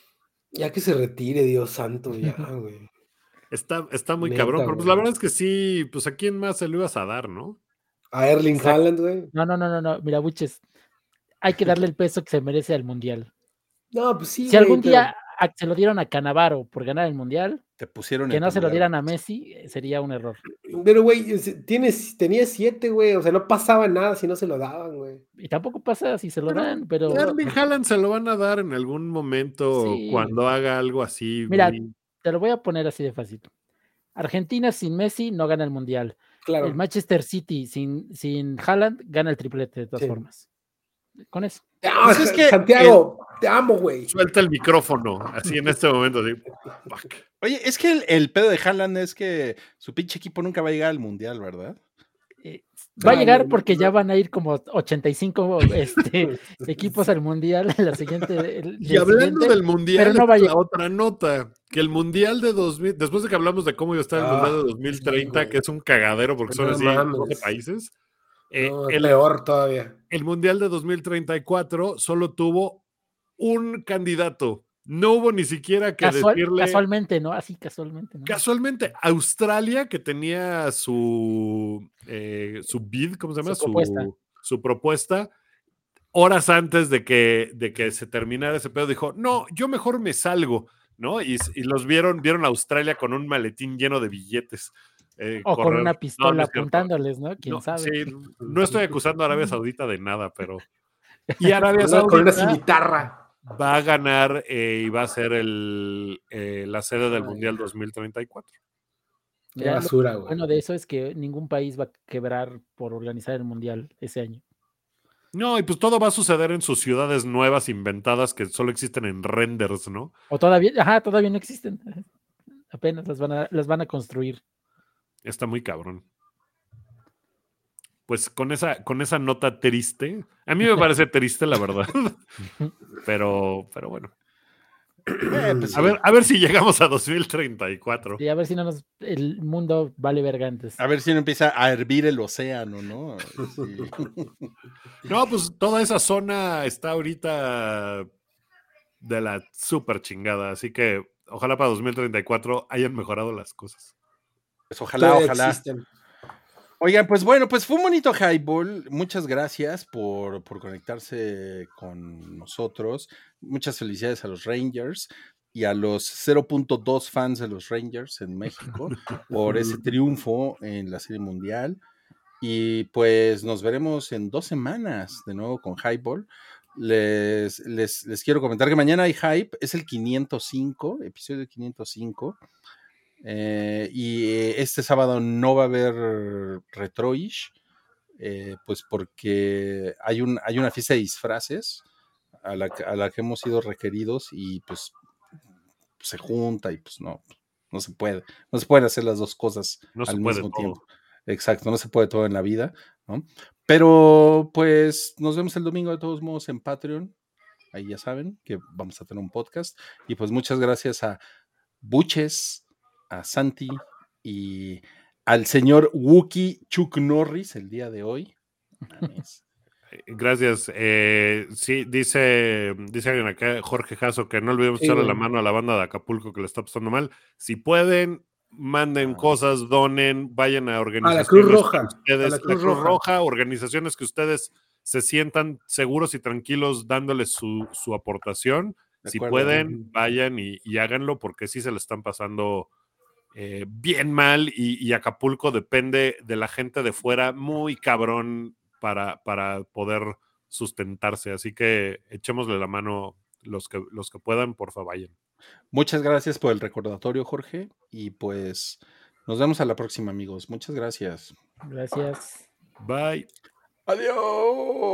Ya que se retire, Dios santo, ya, güey. Está, está muy cabrón, pero pues la verdad es que sí, pues a quién más se lo ibas a dar, ¿no? A Erling Haaland, güey. No, no, no, no, no, mira, Buches, hay que darle el peso que se merece al Mundial. No, pues sí. Si algún día se lo dieron a Canavaro por ganar el Mundial, te pusieron que no se lo dieran a Messi eh, sería un error. Pero, güey, tienes, tenía siete, güey, o sea, no pasaba nada si no se lo daban, güey. Y tampoco pasa si se lo dan, pero... Erling Haaland se lo van a dar en algún momento cuando haga algo así. Mira, te lo voy a poner así de fácil. Argentina sin Messi no gana el Mundial. Claro. El Manchester City sin, sin Haaland gana el triplete de todas formas con eso. Ah, es que Santiago, te amo, güey. Suelta el micrófono, así en este momento. Oye, es que el, pedo de Haaland es que su pinche equipo nunca va a llegar al mundial, ¿verdad? Eh, va a llegar porque ya van a ir como 85 este, equipos al mundial en la siguiente. y hablando del mundial, no la otra nota, que el mundial de 2000, después de que hablamos de cómo iba a estar el ah, mundial de 2030, que es un cagadero porque son así 12 países eh, el, peor todavía. El Mundial de 2034 solo tuvo un candidato no hubo ni siquiera que decirle. Casualmente, ¿no? Así casualmente. ¿no? Casualmente, Australia, que tenía su, eh, su bid, ¿cómo se llama? Su, propuesta. su, propuesta. horas antes de que, de que se terminara ese pedo, dijo: No, yo mejor me salgo, ¿no? Y, los vieron, vieron a Australia con un maletín lleno de billetes. Eh, o con una pistola apuntándoles, ¿no? ¿Quién sabe? Sí, no estoy acusando a Arabia Saudita de nada, pero. Y Arabia Saudita. Con una cimitarra va a ganar eh, y va a ser el, eh, la sede del Mundial 2034. Qué basura, güey. Bueno, de eso es que ningún país va a quebrar por organizar el Mundial ese año. No, y pues todo va a suceder en sus ciudades nuevas inventadas que solo existen en renders, ¿no? O todavía, ajá, todavía no existen. Apenas las van a, las van a construir. Está muy cabrón pues con esa, con esa nota triste, a mí me parece triste la verdad, pero, pero bueno. Eh, pues a, ver, a ver si llegamos a 2034. Y a ver si no nos, el mundo vale vergantes. A ver si no empieza a hervir el océano, ¿no? no, pues toda esa zona está ahorita de la super chingada, así que ojalá para 2034 hayan mejorado las cosas. Pues ojalá, ojalá. Oigan, pues bueno, pues fue un bonito highball. Muchas gracias por, conectarse con nosotros. Muchas felicidades a los Rangers y a los 0.2 fans de los Rangers en México por ese triunfo en la Serie Mundial. Y pues nos veremos en dos semanas de nuevo con Highball. Les, les, les quiero comentar que mañana hay hype, es el 505, episodio 505. Eh, y eh, este sábado no va a haber Retroish, eh, pues porque hay, un, hay una fiesta de disfraces a la, a la, que hemos sido requeridos y pues se junta y pues no, no se puede, no se pueden hacer las dos cosas al mismo tiempo. Exacto, no se puede todo en la vida, ¿no? Pero pues nos vemos el domingo de todos modos en Patreon. Ahí ya saben que vamos a tener un podcast. Y pues muchas gracias a Buches, a Santi y al señor Wookie Chuck Norris el día de hoy. Gracias. Eh, sí, dice, dice alguien acá, Jorge Jasso, que no olvidemos echarle la mano a la banda de Acapulco que le está pasando mal. Si pueden, manden ah. cosas, donen, vayan a organizaciones. A la Cruz Roja. la Cruz, Roja. organizaciones que ustedes se sientan seguros y tranquilos dándoles su, su aportación. Si pueden, vayan y, y, háganlo porque sí se le están pasando eh, bien mal y, Acapulco depende de la gente de fuera muy cabrón para, para poder sustentarse. Así que echémosle la mano los que, los que puedan, por favor, vayan. Muchas gracias por el recordatorio, Jorge. Y pues nos vemos a la próxima, amigos. Muchas gracias. Gracias. Bye. Adiós.